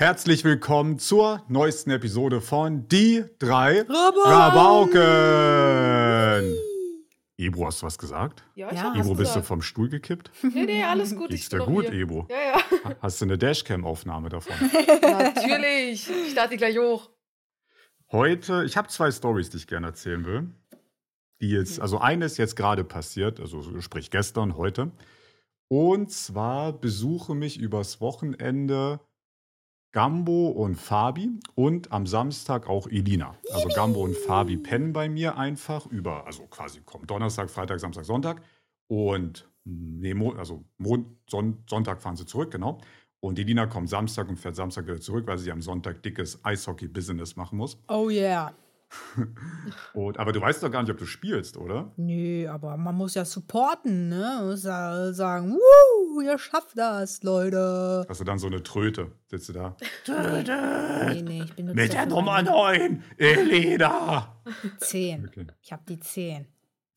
Herzlich willkommen zur neuesten Episode von Die drei Rabauken. Rabauken. Ebro, hast du was gesagt? Ja, ich Ja. Ebro, bist du gesagt. vom Stuhl gekippt? Nee, nee, alles gut. Geht's dir gut, hier. Ebro? Ja, ja. Hast du eine Dashcam-Aufnahme davon? Natürlich. Ich starte die gleich hoch. Heute, ich habe zwei Stories, die ich gerne erzählen will. Die jetzt, also eine ist jetzt gerade passiert, also sprich gestern, heute. Und zwar besuche mich übers Wochenende Gambo und Fabi und am Samstag auch Elina. Also Gambo und Fabi pennen bei mir einfach über, also quasi kommen Donnerstag, Freitag, Samstag, Sonntag. Und nee, also Mon, Son, Sonntag fahren sie zurück, genau. Und Elina kommt Samstag und fährt Samstag wieder zurück, weil sie am Sonntag dickes Eishockey-Business machen muss. Oh yeah. Und, aber du weißt doch gar nicht, ob du spielst, oder? Nö, aber man muss ja supporten, ne? Man muss ja sagen, wuh, ihr schafft das, Leute. Hast du dann so eine Tröte, sitzt du da. Nee, nee, ich bin nur Mit der Nummer 9, Elina! 10. Okay. Ich hab die 10.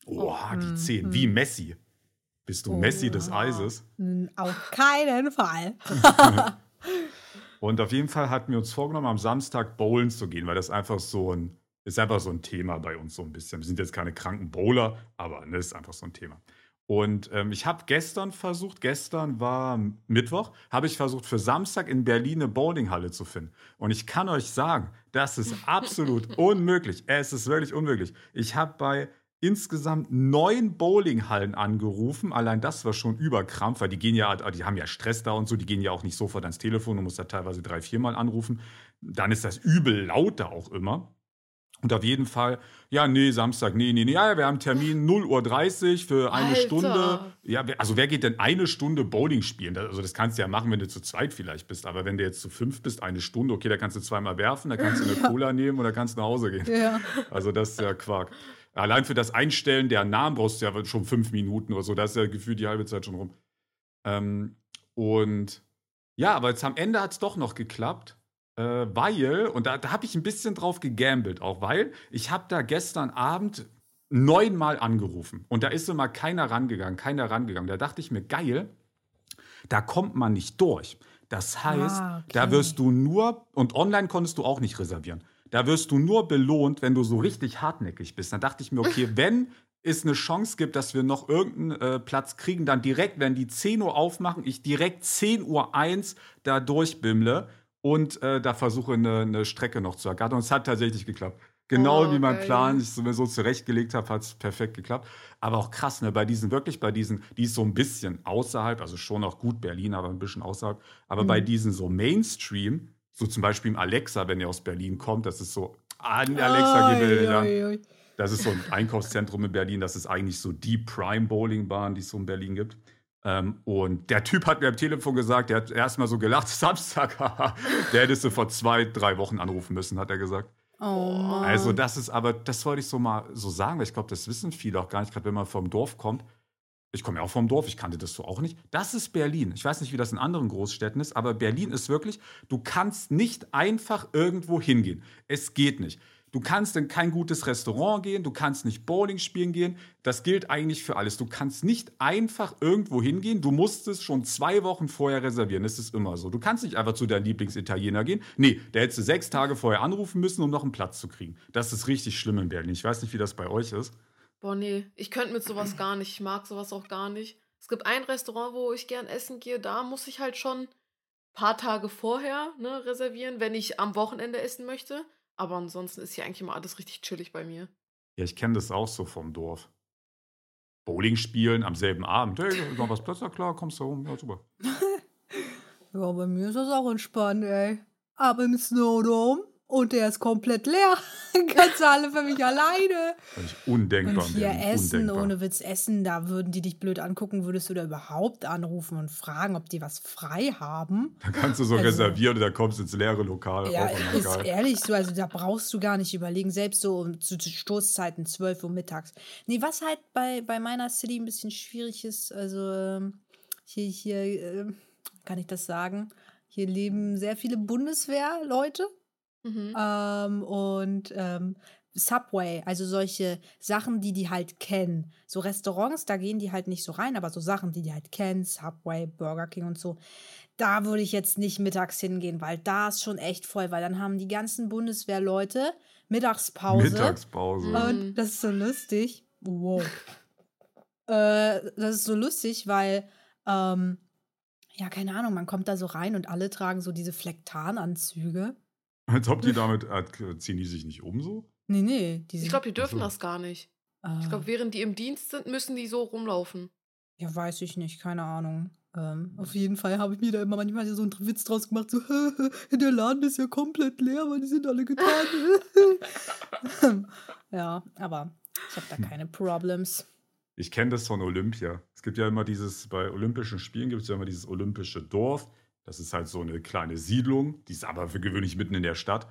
Oh, die mhm, 10, wie Messi. Bist du Oh. Messi des Eises? Auf keinen Fall. Und auf jeden Fall hatten wir uns vorgenommen, am Samstag bowlen zu gehen, weil das einfach so ein, ist einfach so ein Thema bei uns so ein bisschen. Wir sind jetzt keine kranken Bowler, aber ne, ist einfach so ein Thema. Und ähm, ich habe gestern versucht, gestern war Mittwoch, habe ich versucht, für Samstag in Berlin eine Bowlinghalle zu finden. Und ich kann euch sagen, das ist absolut unmöglich. Es ist wirklich unmöglich. Ich habe bei insgesamt neun Bowlinghallen angerufen. Allein das war schon überkrampf, weil die gehen ja, die haben ja Stress da und so, die gehen ja auch nicht sofort ans Telefon, du musst da teilweise drei, viermal anrufen. Dann ist das übel laut da auch immer. Und auf jeden Fall, ja, nee, Samstag, nee, nee, nee, ja, wir haben Termin 0.30 Uhr für eine Alter. Stunde. Ja, also wer geht denn eine Stunde Bowling spielen? Also das kannst du ja machen, wenn du zu zweit vielleicht bist. Aber wenn du jetzt zu fünf bist, eine Stunde, okay, da kannst du zweimal werfen, da kannst du eine Cola nehmen und da kannst du nach Hause gehen. Ja. Also das ist ja Quark. Allein für das Einstellen der Namen brauchst du ja schon fünf Minuten oder so. Da ist ja gefühlt die halbe Zeit schon rum. Ähm, und ja, aber jetzt am Ende hat es doch noch geklappt. Äh, weil, und da, da habe ich ein bisschen drauf gegambelt, auch weil ich habe da gestern Abend neunmal angerufen und da ist immer keiner rangegangen, keiner rangegangen. Da dachte ich mir, geil, da kommt man nicht durch. Das heißt, Ah, okay. da wirst du nur, und online konntest du auch nicht reservieren, da wirst du nur belohnt, wenn du so richtig hartnäckig bist. Dann dachte ich mir, okay, wenn es eine Chance gibt, dass wir noch irgendeinen äh, Platz kriegen, dann direkt, wenn die 10 Uhr aufmachen, ich direkt 10 Uhr 1 da durchbimmle und äh, da versuche, eine, eine Strecke noch zu ergattern. Und es hat tatsächlich geklappt. Genau Oh, wie mein geil. Plan, ich mir so zurechtgelegt habe, hat es perfekt geklappt. Aber auch krass, ne, bei diesen, wirklich bei diesen, die ist so ein bisschen außerhalb, also schon auch gut Berlin, aber ein bisschen außerhalb. Aber bei diesen so Mainstream, so zum Beispiel im Alexa, wenn ihr aus Berlin kommt, das ist so, an Alexa oi, oi. Das ist so ein Einkaufszentrum in Berlin. Das ist eigentlich so die Prime Bowling Bahn, die es so in Berlin gibt. Ähm, und der Typ hat mir am Telefon gesagt, der hat erstmal so gelacht, Samstag, der hättest du vor zwei, drei Wochen anrufen müssen, hat er gesagt. Oh. Also das ist aber, das wollte ich so mal so sagen, weil ich glaube, das wissen viele auch gar nicht, gerade wenn man vom Dorf kommt. Ich komme ja auch vom Dorf, ich kannte das so auch nicht. Das ist Berlin. Ich weiß nicht, wie das in anderen Großstädten ist, aber Berlin ist wirklich, du kannst nicht einfach irgendwo hingehen. Es geht nicht. Du kannst in kein gutes Restaurant gehen, du kannst nicht Bowling spielen gehen. Das gilt eigentlich für alles. Du kannst nicht einfach irgendwo hingehen. Du musst es schon zwei Wochen vorher reservieren. Das ist immer so. Du kannst nicht einfach zu deinem Lieblingsitaliener gehen. Nee, da hättest du sechs Tage vorher anrufen müssen, um noch einen Platz zu kriegen. Das ist richtig schlimm in Berlin. Ich weiß nicht, wie das bei euch ist. Boah, nee. Ich könnte mit sowas gar nicht. Ich mag sowas auch gar nicht. Es gibt ein Restaurant, wo ich gern essen gehe. Da muss ich halt schon ein paar Tage vorher ne, reservieren, wenn ich am Wochenende essen möchte. Aber ansonsten ist hier eigentlich immer alles richtig chillig bei mir. Ja, ich kenne das auch so vom Dorf. Bowling spielen am selben Abend. Hey, noch was Platz? Ja, klar, kommst du rum. Ja, super. Ja, bei mir ist das auch entspannt, ey. Ab im Snowdome und der ist komplett leer. Ganz alle für mich alleine. Völlig undenkbar. Und hier essen, undenkbar. ohne Witz essen, da würden die dich blöd angucken, würdest du da überhaupt anrufen und fragen, ob die was frei haben. Da kannst du so Also- reservieren und dann kommst du ins leere Lokal. Ja, ist ehrlich so, also da brauchst du gar nicht überlegen, selbst so um, zu, zu Stoßzeiten, 12 Uhr mittags. Nee, was halt bei, bei meiner City ein bisschen schwierig ist, also ähm, hier, hier, ähm, kann ich das sagen, hier leben sehr viele Bundeswehrleute Mhm. ähm, und ähm, Subway, also solche Sachen, die die halt kennen. So Restaurants, da gehen die halt nicht so rein, aber so Sachen, die die halt kennen, Subway, Burger King und so, da würde ich jetzt nicht mittags hingehen, weil da ist schon echt voll, weil dann haben die ganzen Bundeswehrleute Mittagspause. Mittagspause. Und das ist so lustig. Wow. äh, das ist so lustig, weil, ähm, ja, keine Ahnung, man kommt da so rein und alle tragen so diese Flektananzüge. Als ob die damit, äh, ziehen die sich nicht um so? Nee, nee. Die Ich glaube, die dürfen so. das gar nicht. äh, Ich glaube, während die im Dienst sind, müssen die so rumlaufen. Ja, weiß ich nicht, keine Ahnung. Ähm, auf jeden Fall habe ich mir da immer manchmal so einen Witz draus gemacht, so, der Laden ist ja komplett leer, weil die sind alle getan. ja, aber ich habe da keine Problems. Ich kenne das von Olympia. Es gibt ja immer dieses, bei Olympischen Spielen gibt es ja immer dieses olympische Dorf. Das ist halt so eine kleine Siedlung, die ist aber für gewöhnlich mitten in der Stadt,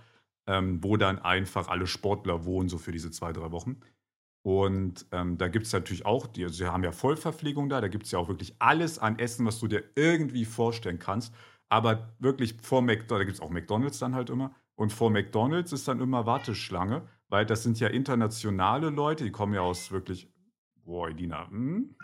ähm, wo dann einfach alle Sportler wohnen, so für diese zwei, drei Wochen. Und ähm, da gibt es natürlich auch, die, also sie haben ja Vollverpflegung da, da gibt es ja auch wirklich alles an Essen, was du dir irgendwie vorstellen kannst. Aber wirklich vor McDonalds, da gibt es auch McDonalds dann halt immer. Und vor McDonalds ist dann immer Warteschlange, weil das sind ja internationale Leute, die kommen ja aus wirklich, boah, Edina, hm?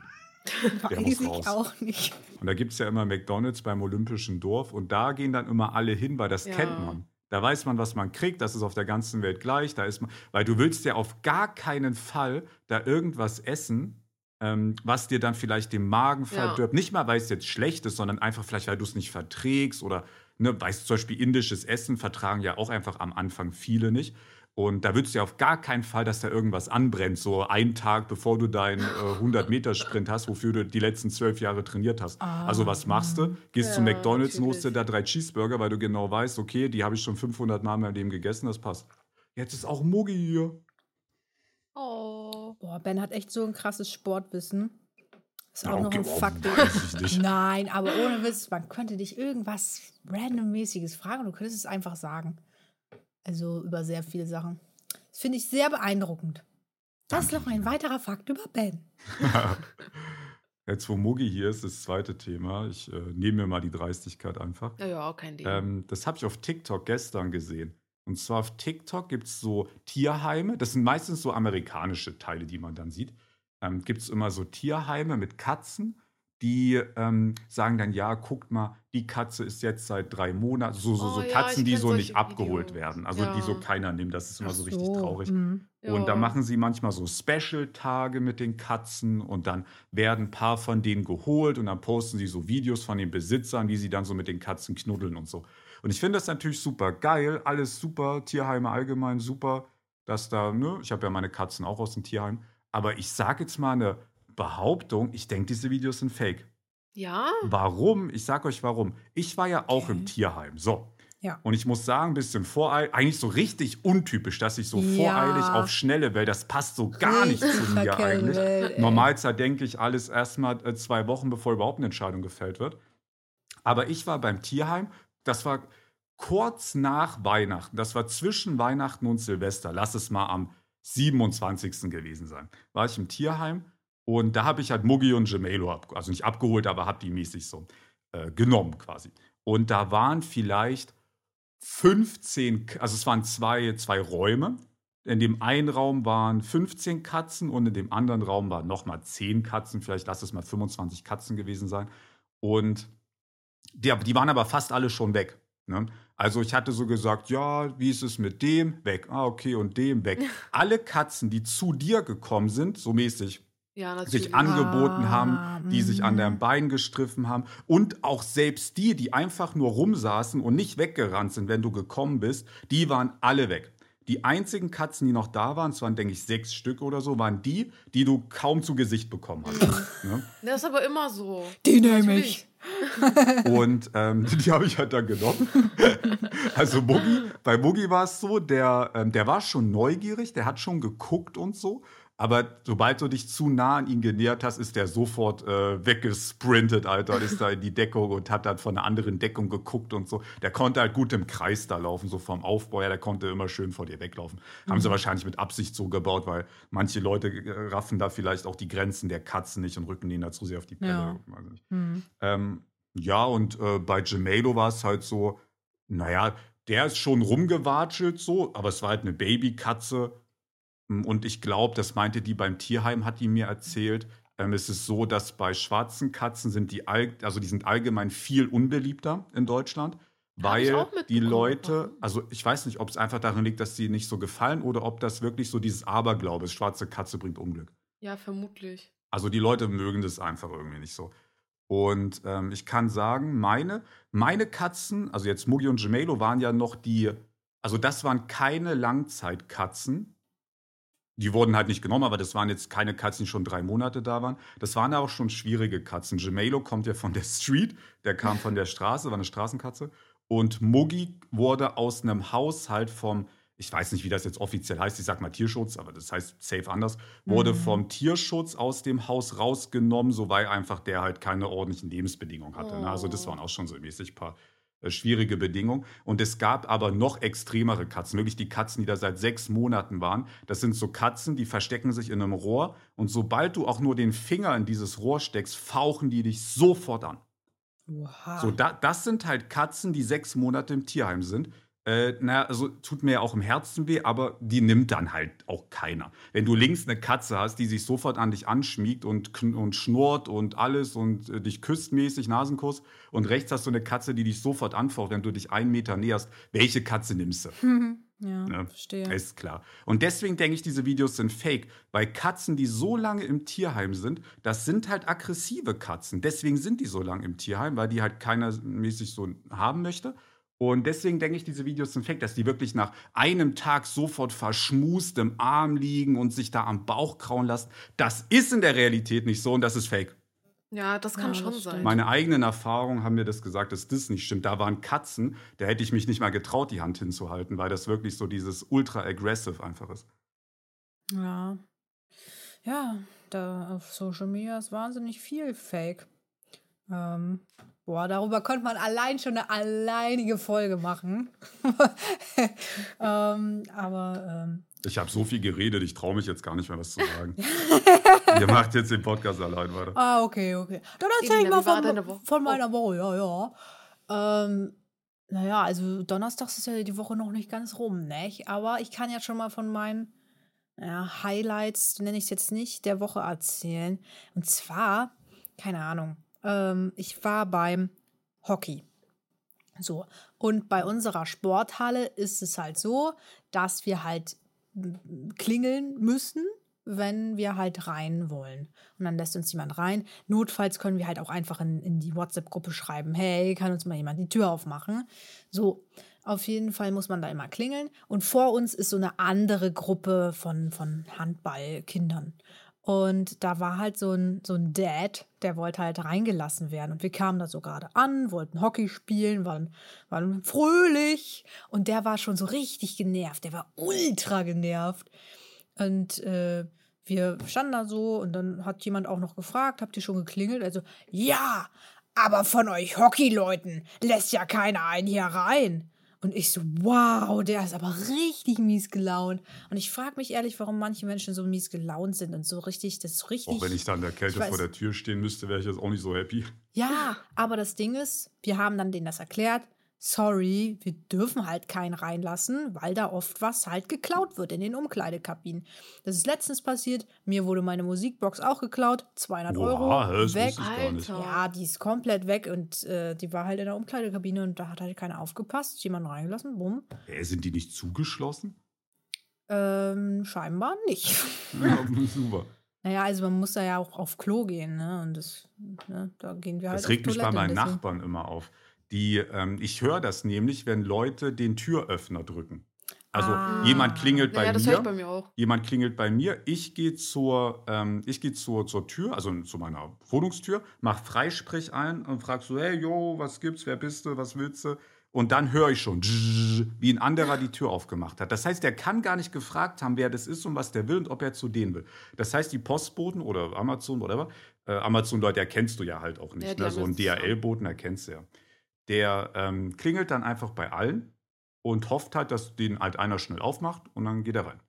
Weiß ich raus. auch nicht. Und da gibt es ja immer McDonalds beim Olympischen Dorf und da gehen dann immer alle hin, weil das Ja. kennt man. Da weiß man, was man kriegt, das ist auf der ganzen Welt gleich. Da ist man, weil du willst ja auf gar keinen Fall da irgendwas essen, ähm, was dir dann vielleicht den Magen Ja. verdirbt. Nicht mal, weil es jetzt schlecht ist, sondern einfach vielleicht, weil du es nicht verträgst oder, ne, weißt du, zum Beispiel indisches Essen vertragen ja auch einfach am Anfang viele nicht. Und da willst du ja auf gar keinen Fall, dass da irgendwas anbrennt, so einen Tag bevor du deinen äh, 100-Meter-Sprint hast, wofür du die letzten zwölf Jahre trainiert hast. Ah, also was machst du? Gehst zu Ja, McDonalds und holst dir da drei Cheeseburger, weil du genau weißt, okay, die habe ich schon 500 Mal in meinem Leben gegessen, das passt. Jetzt ist auch Muggi hier. Oh. Boah, Ben hat echt so ein krasses Sportwissen. Ist auch Ja, noch okay, ein oh, Fakt. weiß ich nicht. Nein, aber ohne Witz, man könnte dich irgendwas randommäßiges fragen und du könntest es einfach sagen. Also über sehr viele Sachen. Das finde ich sehr beeindruckend. Das ist noch ein weiterer Fakt über Ben. Jetzt, wo Muggi hier ist, das zweite Thema. Ich äh, nehme mir mal die Dreistigkeit einfach. Ja, ja, kein Ding. Ähm, das habe ich auf TikTok gestern gesehen. Und zwar auf TikTok gibt es so Tierheime. Das sind meistens so amerikanische Teile, die man dann sieht. Ähm, gibt es immer so Tierheime mit Katzen, die ähm, sagen dann, ja, guckt mal, die Katze ist jetzt seit drei Monaten. So, so, so Oh ja, Katzen, ich die so nicht abgeholt Videos. werden. Also die so Ja. keiner nimmt. Das ist immer Ach so richtig so, traurig. mhm. Und da Ja. machen sie manchmal so Special-Tage mit den Katzen und dann werden ein paar von denen geholt und dann posten sie so Videos von den Besitzern, wie sie dann so mit den Katzen knuddeln und so. Und ich finde das natürlich super geil, alles super, Tierheime allgemein super, dass da, ne, ich habe ja meine Katzen auch aus dem Tierheim, aber ich sage jetzt mal eine Behauptung, ich denke, diese Videos sind fake. Ja? Warum? Ich sage euch warum. Ich war ja auch im Okay. Tierheim. So. Ja. Und ich muss sagen, ein bisschen voreilig, eigentlich so richtig untypisch, dass ich so Ja. voreilig auf Schnelle will. Das passt so gar nicht zu mir eigentlich. Normalzeit denke ich alles erstmal äh, zwei Wochen, bevor überhaupt eine Entscheidung gefällt wird. Aber ich war beim Tierheim, das war kurz nach Weihnachten, das war zwischen Weihnachten und Silvester, lass es mal am 27. gewesen sein, war ich im Tierheim und da habe ich halt Muggi und Gemelo, also nicht abgeholt, aber habe die mäßig so äh, genommen quasi. Und da waren vielleicht 15, K- also es waren zwei, zwei Räume. In dem einen Raum waren 15 Katzen und in dem anderen Raum waren nochmal 10 Katzen, vielleicht lass es mal 25 Katzen gewesen sein. Und die, die waren aber fast alle schon weg. Ne? Also ich hatte so gesagt, ja, wie ist es mit dem? Weg. Ah, okay, und dem weg. Alle Katzen, die zu dir gekommen sind, so mäßig, Ja, sich angeboten Ah, haben, die sich an mhm. deinem Bein gestriffen haben und auch selbst die, die einfach nur rumsaßen und nicht weggerannt sind, wenn du gekommen bist, die waren alle weg. Die einzigen Katzen, die noch da waren, es waren, denke ich, sechs Stück oder so, waren die, die du kaum zu Gesicht bekommen hast. ne? Das ist aber immer so. Die nehme Natürlich. ich. Und ähm, die habe ich halt dann genommen. also Boogie, bei Boogie war es so, der, ähm, der war schon neugierig, der hat schon geguckt und so. Aber sobald du dich zu nah an ihn genähert hast, ist der sofort äh, weggesprintet, Alter, und ist da in die Deckung und hat dann von einer anderen Deckung geguckt und so. Der konnte halt gut im Kreis da laufen, so vom Aufbau her, der konnte immer schön vor dir weglaufen. Haben sie wahrscheinlich mit Absicht so gebaut, weil manche Leute äh, raffen da vielleicht auch die Grenzen der Katzen nicht und rücken denen dazu sehr auf die Pelle. Ja. Weiß ich nicht. Hm. Ähm, ja, und äh, bei Gemelo war es halt so, naja, der ist schon rumgewatschelt so, aber es war halt eine Babykatze. Mm, Und ich glaube, das meinte die beim Tierheim, hat die mir erzählt. ähm, ist es so, dass bei schwarzen Katzen sind die, all, also die sind allgemein viel unbeliebter in Deutschland, weil die Leute, also ich weiß nicht, ob es einfach daran liegt, dass sie nicht so gefallen oder ob das wirklich so dieses Aberglaube ist, schwarze Katze bringt Unglück. Ja, vermutlich. Also die Leute mögen das einfach irgendwie nicht so. Und ähm, ich kann sagen, meine, meine Katzen, also jetzt Mugi und Gemelo waren ja noch die, also das waren keine Langzeitkatzen, die wurden halt nicht genommen, aber das waren jetzt keine Katzen, die schon drei Monate da waren. Das waren auch schon schwierige Katzen. Gemelo kommt ja von der Street, der kam von der Straße, war eine Straßenkatze. Und Muggi wurde aus einem Haushalt vom, ich weiß nicht, wie das jetzt offiziell heißt, ich sag mal Tierschutz, aber das heißt safe anders, wurde mhm. vom Tierschutz aus dem Haus rausgenommen, so weil einfach der halt keine ordentlichen Lebensbedingungen hatte. Oh. Also das oh. waren auch schon so mäßig paar schwierige Bedingungen. Und es gab aber noch extremere Katzen, wirklich die Katzen, die da seit sechs Monaten waren. Das sind so Katzen, die verstecken sich in einem Rohr und sobald du auch nur den Finger in dieses Rohr steckst, fauchen die dich sofort an. Wow. So, da, das sind halt Katzen, die sechs Monate im Tierheim sind. Äh, naja, also tut mir ja auch im Herzen weh, aber die nimmt dann halt auch keiner. Wenn du links eine Katze hast, die sich sofort an dich anschmiegt und, und schnurrt und alles und äh, dich küsst mäßig, Nasenkuss, und rechts hast du eine Katze, die dich sofort anfaucht, wenn du dich einen Meter näherst, welche Katze nimmst du? ja, ne? verstehe. Ist klar. Und deswegen denke ich, diese Videos sind fake, weil Katzen, die so lange im Tierheim sind, das sind halt aggressive Katzen. Deswegen sind die so lange im Tierheim, weil die halt keiner mäßig so haben möchte. Und deswegen denke ich, diese Videos sind fake, dass die wirklich nach einem Tag sofort verschmust im Arm liegen und sich da am Bauch krauen lassen. Das ist in der Realität nicht so und das ist fake. Ja, das kann ja, schon das sein. Meine eigenen Erfahrungen haben mir das gesagt, dass das nicht stimmt. Da waren Katzen, da hätte ich mich nicht mal getraut, die Hand hinzuhalten, weil das wirklich so dieses ultra aggressive einfach ist. Ja. Ja, da auf Social Media ist wahnsinnig viel Fake. Ähm, Boah, darüber könnte man allein schon eine alleinige Folge machen. ähm, aber. Ähm, ich habe so viel geredet, ich traue mich jetzt gar nicht mehr, was zu sagen. Ihr macht jetzt den Podcast allein weiter. Ah, okay, okay. Dann erzähl ich mal von, von meiner Woche, ja, ja. Ähm, naja, also Donnerstags ist ja die Woche noch nicht ganz rum, ne? Aber ich kann ja schon mal von meinen ja, Highlights, nenne ich es jetzt nicht, der Woche erzählen. Und zwar, keine Ahnung, ähm, ich war beim Hockey. So, und bei unserer Sporthalle ist es halt so, dass wir halt klingeln müssen, wenn wir halt rein wollen. Und dann lässt uns jemand rein. Notfalls können wir halt auch einfach in, in die WhatsApp-Gruppe schreiben, hey, kann uns mal jemand die Tür aufmachen? So, auf jeden Fall muss man da immer klingeln. Und vor uns ist so eine andere Gruppe von, von Handballkindern. Und da war halt so ein, so ein Dad, der wollte halt reingelassen werden. Und wir kamen da so gerade an, wollten Hockey spielen, waren, waren fröhlich. Und der war schon so richtig genervt. Der war ultra genervt. Und äh, wir standen da so und dann hat jemand auch noch gefragt, habt ihr schon geklingelt? Also, ja, aber von euch Hockeyleuten lässt ja keiner einen hier rein. Und ich so, wow, der ist aber richtig mies gelaunt. Und ich frage mich ehrlich, warum manche Menschen so mies gelaunt sind und so richtig, das ist richtig. Auch wenn ich da in der Kälte vor der Tür stehen müsste, wäre ich jetzt auch nicht so happy. Ja, aber das Ding ist, wir haben dann denen das erklärt sorry, wir dürfen halt keinen reinlassen, weil da oft was halt geklaut wird in den Umkleidekabinen. Das ist letztens passiert, mir wurde meine Musikbox auch geklaut, 200 Boah, Euro, das weg. Ja, die ist komplett weg und äh, die war halt in der Umkleidekabine und da hat halt keiner aufgepasst, jemand reingelassen, bumm. Hä, sind die nicht zugeschlossen? Ähm, scheinbar nicht. Ja, super. Naja, also man muss da ja auch auf Klo gehen, ne? Und das, ne, da gehen wir halt. Das regt mich bei meinen Nachbarn immer auf. Die, ähm, ich höre das nämlich, wenn Leute den Türöffner drücken. Also ah. jemand klingelt bei, ja, mir, bei mir Jemand klingelt bei mir. Ich gehe zur, ähm, ich gehe zur, zur Tür, also zu meiner Wohnungstür, mach Freisprech ein und frag so, hey, yo, was gibt's, wer bist du, was willst du? Und dann höre ich schon, wie ein anderer die Tür aufgemacht hat. Das heißt, der kann gar nicht gefragt haben, wer das ist und was der will und ob er zu denen will. Das heißt, die Postboten oder Amazon, whatever, äh, Amazon-Leute erkennst du ja halt auch nicht. Ja, ne? So ein DHL-Boten erkennst du ja der ähm, klingelt dann einfach bei allen und hofft halt, dass den halt einer schnell aufmacht und dann geht er rein.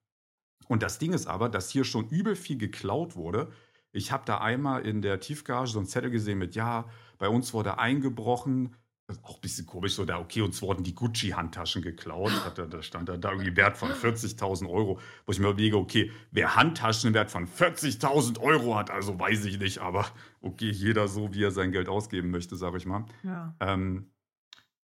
Und das Ding ist aber, dass hier schon übel viel geklaut wurde. Ich habe da einmal in der Tiefgarage so einen Zettel gesehen mit, ja, bei uns wurde eingebrochen, auch ein bisschen komisch, so da, okay, uns wurden die Gucci-Handtaschen geklaut. Hatte, da stand da, da irgendwie Wert von 40.000 Euro, wo ich mir überlege, okay, wer Handtaschen Wert von 40.000 Euro hat, also weiß ich nicht, aber okay, jeder so, wie er sein Geld ausgeben möchte, sage ich mal. Ja. Ähm,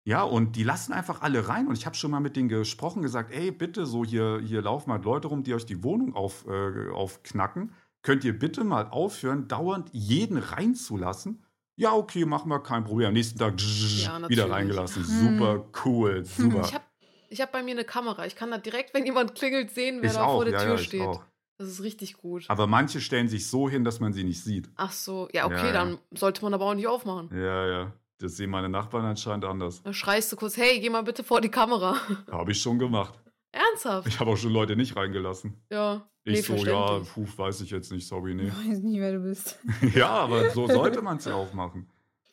ja, und die lassen einfach alle rein. Und ich habe schon mal mit denen gesprochen, gesagt, ey, bitte, so hier, hier laufen mal Leute rum, die euch die Wohnung auf, äh, aufknacken. Könnt ihr bitte mal aufhören, dauernd jeden reinzulassen? Ja, okay, machen wir, kein Problem. Am nächsten Tag Ja, wieder reingelassen. Hm. Super cool, super. Ich habe ich hab bei mir eine Kamera. Ich kann da direkt, wenn jemand klingelt, sehen, wer Ich da auch, vor der ja, Tür ja, ich steht. auch. Das ist richtig gut. Aber manche stellen sich so hin, dass man sie nicht sieht. Ach so, ja, okay, Ja, ja. dann sollte man aber auch nicht aufmachen. Ja, ja. Das sehen meine Nachbarn anscheinend anders. Dann schreist du kurz, hey, geh mal bitte vor die Kamera. Habe ich schon gemacht. Ernsthaft? Ich habe auch schon Leute nicht reingelassen. Ja. Ich nee, so, ja, puh, weiß ich jetzt nicht, sorry, nee. Ich weiß nicht, wer du bist. ja, aber so sollte man es ja auch machen.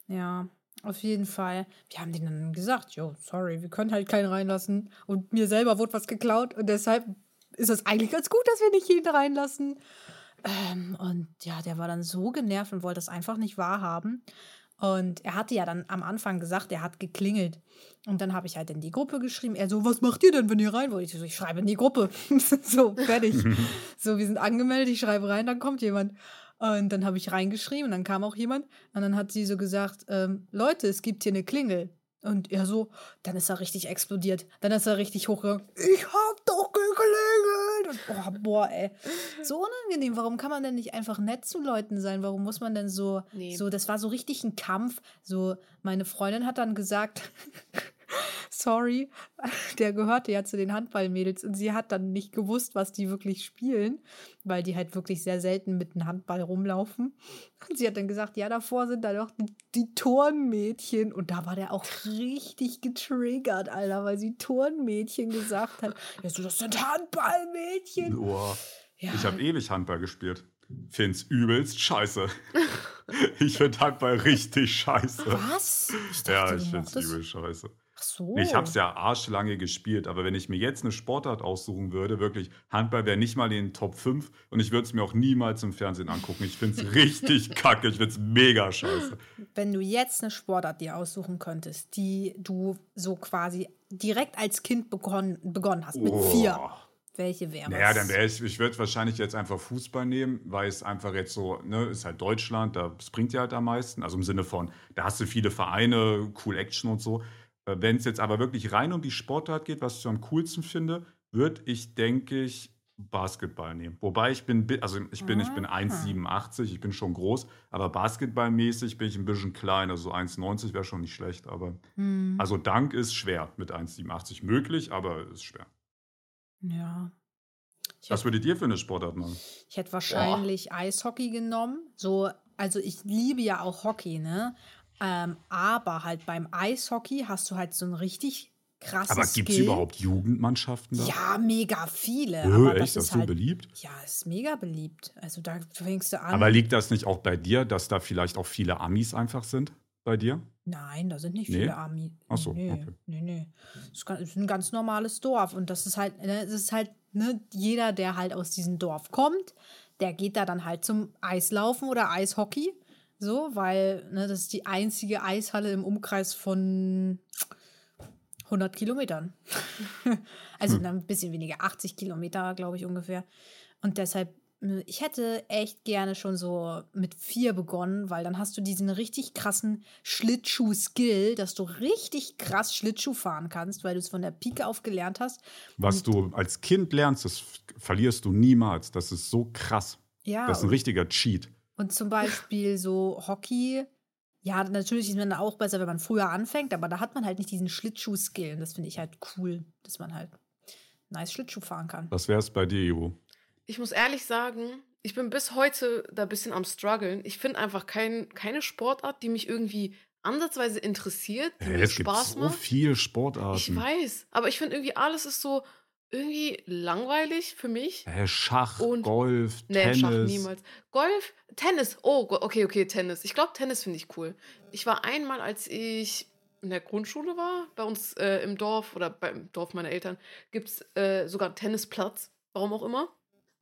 Ja, auf jeden Fall. Wir haben denen dann gesagt, jo, sorry, wir können halt keinen reinlassen. Und mir selber wurde was geklaut und deshalb ist es eigentlich ganz gut, dass wir nicht jeden reinlassen. Ähm, und ja, der war dann so genervt und wollte das einfach nicht wahrhaben. Und er hatte ja dann am Anfang gesagt, er hat geklingelt. Und dann habe ich halt in die Gruppe geschrieben. Er so, was macht ihr denn, wenn ihr rein wollt? Ich so, ich schreibe in die Gruppe. so, fertig. so, wir sind angemeldet, ich schreibe rein, dann kommt jemand. Und dann habe ich reingeschrieben und dann kam auch jemand. Und dann hat sie so gesagt, ähm, Leute, es gibt hier eine Klingel. Und er so, dann ist er richtig explodiert. Dann ist er richtig hochgegangen. Ich hab doch geklingelt. Oh, boah, ey. So unangenehm. Warum kann man denn nicht einfach nett zu Leuten sein? Warum muss man denn so, Nee. so, das war so richtig ein Kampf. So, meine Freundin hat dann gesagt, sorry, der gehörte ja zu den Handballmädels und sie hat dann nicht gewusst, was die wirklich spielen, weil die halt wirklich sehr selten mit einem Handball rumlaufen. Und sie hat dann gesagt, ja, davor sind da doch die, Turnmädchen. Und da war der auch richtig getriggert, Alter, weil sie Turnmädchen gesagt hat. Ja, so, das sind Handballmädchen. Boah. Ja, Ich habe ewig Handball gespielt. Find's übelst scheiße. ich find Handball richtig scheiße. was? Ich dachte, Ja, ich find's mochtest- übel scheiße. Ach so. Ich hab's ja arschlange gespielt, aber wenn ich mir jetzt eine Sportart aussuchen würde, wirklich, Handball wäre nicht mal in den Top 5 und ich würde es mir auch niemals im Fernsehen angucken. Ich find's richtig kacke, ich find's mega scheiße. Wenn du jetzt eine Sportart dir aussuchen könntest, die du so quasi direkt als Kind begonnen, begonnen hast, mit vier, Oh. welche wäre Naja, es? dann wäre ich, ich würde wahrscheinlich jetzt einfach Fußball nehmen, weil es einfach jetzt so, ne, ist halt Deutschland, da springt ja halt am meisten. Also im Sinne von, da hast du viele Vereine, cool Action und so. Wenn es jetzt aber wirklich rein um die Sportart geht, was ich am coolsten finde, würde ich, denke ich, Basketball nehmen. Wobei ich bin, bi- also ich bin, ich bin Ah. 1,87, ich bin schon groß, aber basketballmäßig bin ich ein bisschen klein, also 1,90 wäre schon nicht schlecht, aber Hm, also Dank ist schwer mit 1,87 möglich, aber ist schwer. ja. Ich Was würdet ihr für eine Sportart machen? ich hätte wahrscheinlich Eishockey genommen. So, also ich liebe ja auch Hockey, ne? Ähm, aber halt beim Eishockey hast du halt so ein richtig krasses Aber gibt es überhaupt Jugendmannschaften da? Ja, mega viele. Ö, aber echt, das das ist so halt, beliebt? ja, ist mega beliebt. Also da fängst du an. Aber liegt das nicht auch bei dir, dass da vielleicht auch viele Amis einfach sind bei dir? Nein, da sind nicht Nee? viele Army. Ach so, nee, okay. nee, nee. Es ist ein ganz normales Dorf. Und das ist halt, ne, es ist halt, ne, jeder, der halt aus diesem Dorf kommt, der geht da dann halt zum Eislaufen oder Eishockey. So, weil, ne, das ist die einzige Eishalle im Umkreis von 100 Kilometern. also Hm. ein bisschen weniger, 80 Kilometer, glaube ich, ungefähr. Und deshalb, äh, ich hätte echt gerne schon so mit vier begonnen, weil dann hast du diesen richtig krassen Schlittschuh-Skill, dass du richtig krass Schlittschuh fahren kannst, weil du es von der Pike auf gelernt hast. Was du als Kind lernst, das verlierst du niemals. Das ist so krass. Ja, Das ist ein richtiger Cheat. Und zum Beispiel so Hockey. Ja, natürlich ist man auch besser, wenn man früher anfängt, aber da hat man halt nicht diesen Schlittschuh-Skill. Und das finde ich halt cool, dass man halt nice Schlittschuh fahren kann. Was wäre es bei dir, Ivo? Ich muss ehrlich sagen, ich bin bis heute da ein bisschen am struggeln. Ich finde einfach kein, keine Sportart, die mich irgendwie ansatzweise interessiert, die Hey, mir es gibt Spaß so macht. viel Ich Sportarten. weiß, aber ich finde irgendwie alles ist so irgendwie langweilig für mich. Schach, Und- Golf, Nee, Tennis. Schach niemals. Golf, Tennis. Oh, okay, okay, Tennis. Ich glaube, Tennis finde ich cool. Ich war einmal, als ich in der Grundschule war, bei uns äh, im Dorf oder beim Dorf meiner Eltern, gibt es äh, sogar einen Tennisplatz. Warum auch immer.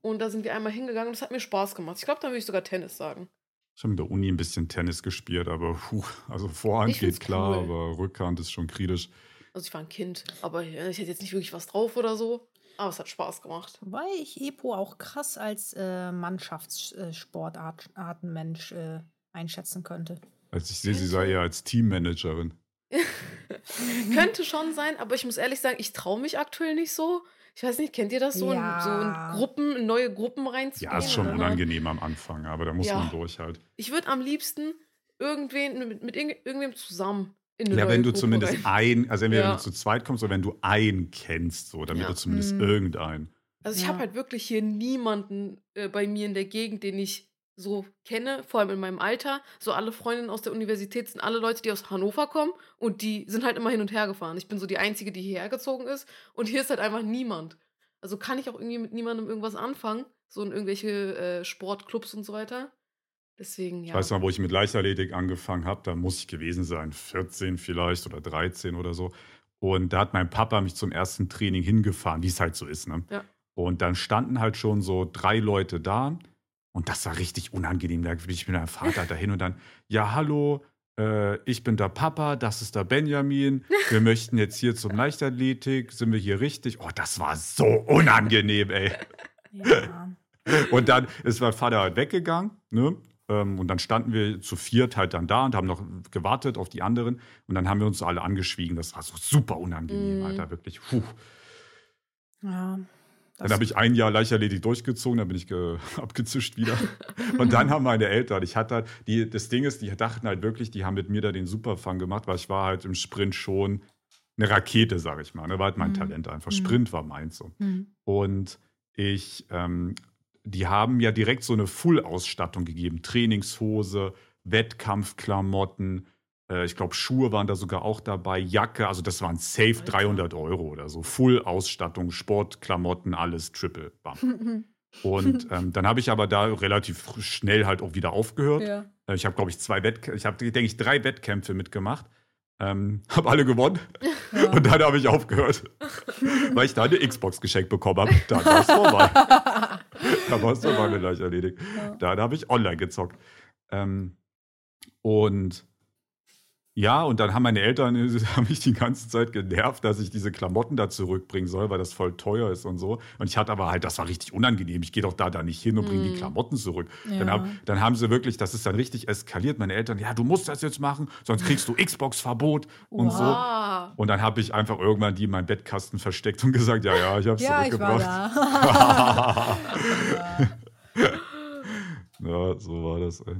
Und da sind wir einmal hingegangen und das hat mir Spaß gemacht. Ich glaube, da würde ich sogar Tennis sagen. Ich habe in der Uni ein bisschen Tennis gespielt, aber puh, also Vorhand geht klar, cool. aber Rückhand ist schon kritisch. Also ich war ein Kind, aber äh, ich hätte jetzt nicht wirklich was drauf oder so. Aber es hat Spaß gemacht. Wobei ich Epo auch krass als äh, Mannschaftssportartenmensch äh, einschätzen könnte. Also ich sehe sie sei eher als Teammanagerin. Könnte schon sein, aber ich muss ehrlich sagen, ich traue mich aktuell nicht so. Ich weiß nicht, kennt ihr das so, Ja. in, so in Gruppen, in neue Gruppen reinzugehen? Ja, ist schon oder? unangenehm am Anfang, aber da muss Ja. man durch halt. Ich würde am liebsten irgendwen mit, mit irgend- irgendwem zusammen Ja, neue wenn du Gruppe zumindest rein. ein, also entweder Ja. wenn du zu zweit kommst oder wenn du einen kennst, so, damit Ja. du zumindest Mhm. irgendeinen. Also ich Ja. habe halt wirklich hier niemanden äh, bei mir in der Gegend, den ich so kenne, vor allem in meinem Alter. So alle Freundinnen aus der Universität sind alle Leute, die aus Hannover kommen und die sind halt immer hin und her gefahren. Ich bin so die Einzige, die hierher gezogen ist und hier ist halt einfach niemand. Also kann ich auch irgendwie mit niemandem irgendwas anfangen, so in irgendwelche äh, Sportclubs und so weiter. Deswegen, ja. Ich weiß noch, wo ich mit Leichtathletik angefangen habe, da muss ich gewesen sein, 14 vielleicht oder 13 oder so. Und da hat mein Papa mich zum ersten Training hingefahren, wie es halt so ist. Ne? Ja. Und dann standen halt schon so drei Leute da und das war richtig unangenehm. Da bin ich mit meinem Vater dahin und dann, ja, hallo, äh, ich bin der Papa, das ist der Benjamin. Wir möchten jetzt hier zum Leichtathletik. Sind wir hier richtig? Oh, das war so unangenehm, ey. Ja. Und dann ist mein Vater halt weggegangen, ne? Ähm, Und dann standen wir zu viert halt dann da und haben noch gewartet auf die anderen. Und dann haben wir uns alle angeschwiegen. Das war so super unangenehm, Mm. Alter, wirklich. Puh. ja. Dann habe ich ein Jahr Leichtathletik durchgezogen, dann bin ich ge abgezischt wieder. Und dann haben meine Eltern, ich hatte halt, die, das Ding ist, die dachten halt wirklich, die haben mit mir da den Superfang gemacht, weil ich war halt im Sprint schon eine Rakete, sage ich mal. Ne? War halt mein Mhm. Talent einfach. Mhm. Sprint war meins so. Hm. Und ich, ähm, die haben ja direkt so eine Full-Ausstattung gegeben. Trainingshose, Wettkampfklamotten, äh, ich glaube Schuhe waren da sogar auch dabei, Jacke, also das waren safe Alter. 300 Euro oder so. Full-Ausstattung, Sportklamotten, alles triple. Bam. Und ähm, dann habe ich aber da relativ schnell halt auch wieder aufgehört. ja. Äh, Ich habe, glaube ich, zwei Wettkämpfe, ich habe, denke ich, drei Wettkämpfe mitgemacht. Ähm, habe alle gewonnen Ja. und dann habe ich aufgehört, weil ich da eine Xbox geschenkt bekommen habe. Dann war es vorbei. da war es vorbei mit gleich erledigt. Ja. Dann habe ich online gezockt. Ähm, und ja, und dann haben meine Eltern haben mich die ganze Zeit genervt, dass ich diese Klamotten da zurückbringen soll, weil das voll teuer ist und so. Und ich hatte aber halt, das war richtig unangenehm. Ich gehe doch da, da nicht hin und bringe die Mm. Klamotten zurück. Dann, Ja. hab, dann haben sie wirklich, das ist dann richtig eskaliert. Meine Eltern, ja, du musst das jetzt machen, sonst kriegst du Xbox-Verbot und so. Ah, Und dann habe ich einfach irgendwann die in meinen Bettkasten versteckt und gesagt, ja, ja, ich habe es Ja, zurückgebracht. ja. ja, so war das. Ey.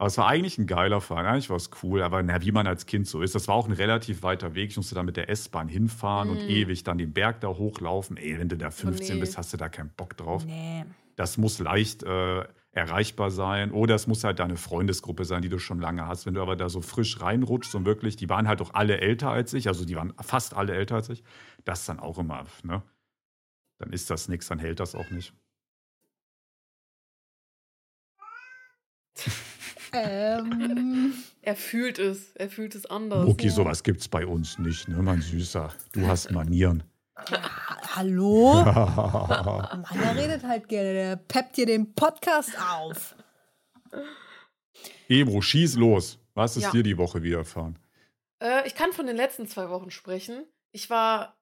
Aber es war eigentlich ein geiler Verein, eigentlich war es cool, aber na, wie man als Kind so ist, das war auch ein relativ weiter Weg. Ich musste da mit der S-Bahn hinfahren und Mm. ewig dann den Berg da hochlaufen. Ey, wenn du da 15 nee. bist, hast du da keinen Bock drauf. Nee. Das muss leicht äh, erreichbar sein oder es muss halt deine Freundesgruppe sein, die du schon lange hast. Wenn du aber da so frisch reinrutschst und wirklich, die waren halt auch alle älter als ich, also die waren fast alle älter als ich, das dann auch immer, ne? Dann ist das nichts, dann hält das auch nicht. Ähm, er fühlt es. Er fühlt es anders. Mucki, ja. sowas gibt's bei uns nicht, ne, mein Süßer. Du hast Manieren. ha- hallo? Mann, der redet halt gerne. Der peppt dir den Podcast auf. Ebro, schieß los. Was ist Ja. dir die Woche widerfahren? Äh, ich kann von den letzten zwei Wochen sprechen. Ich war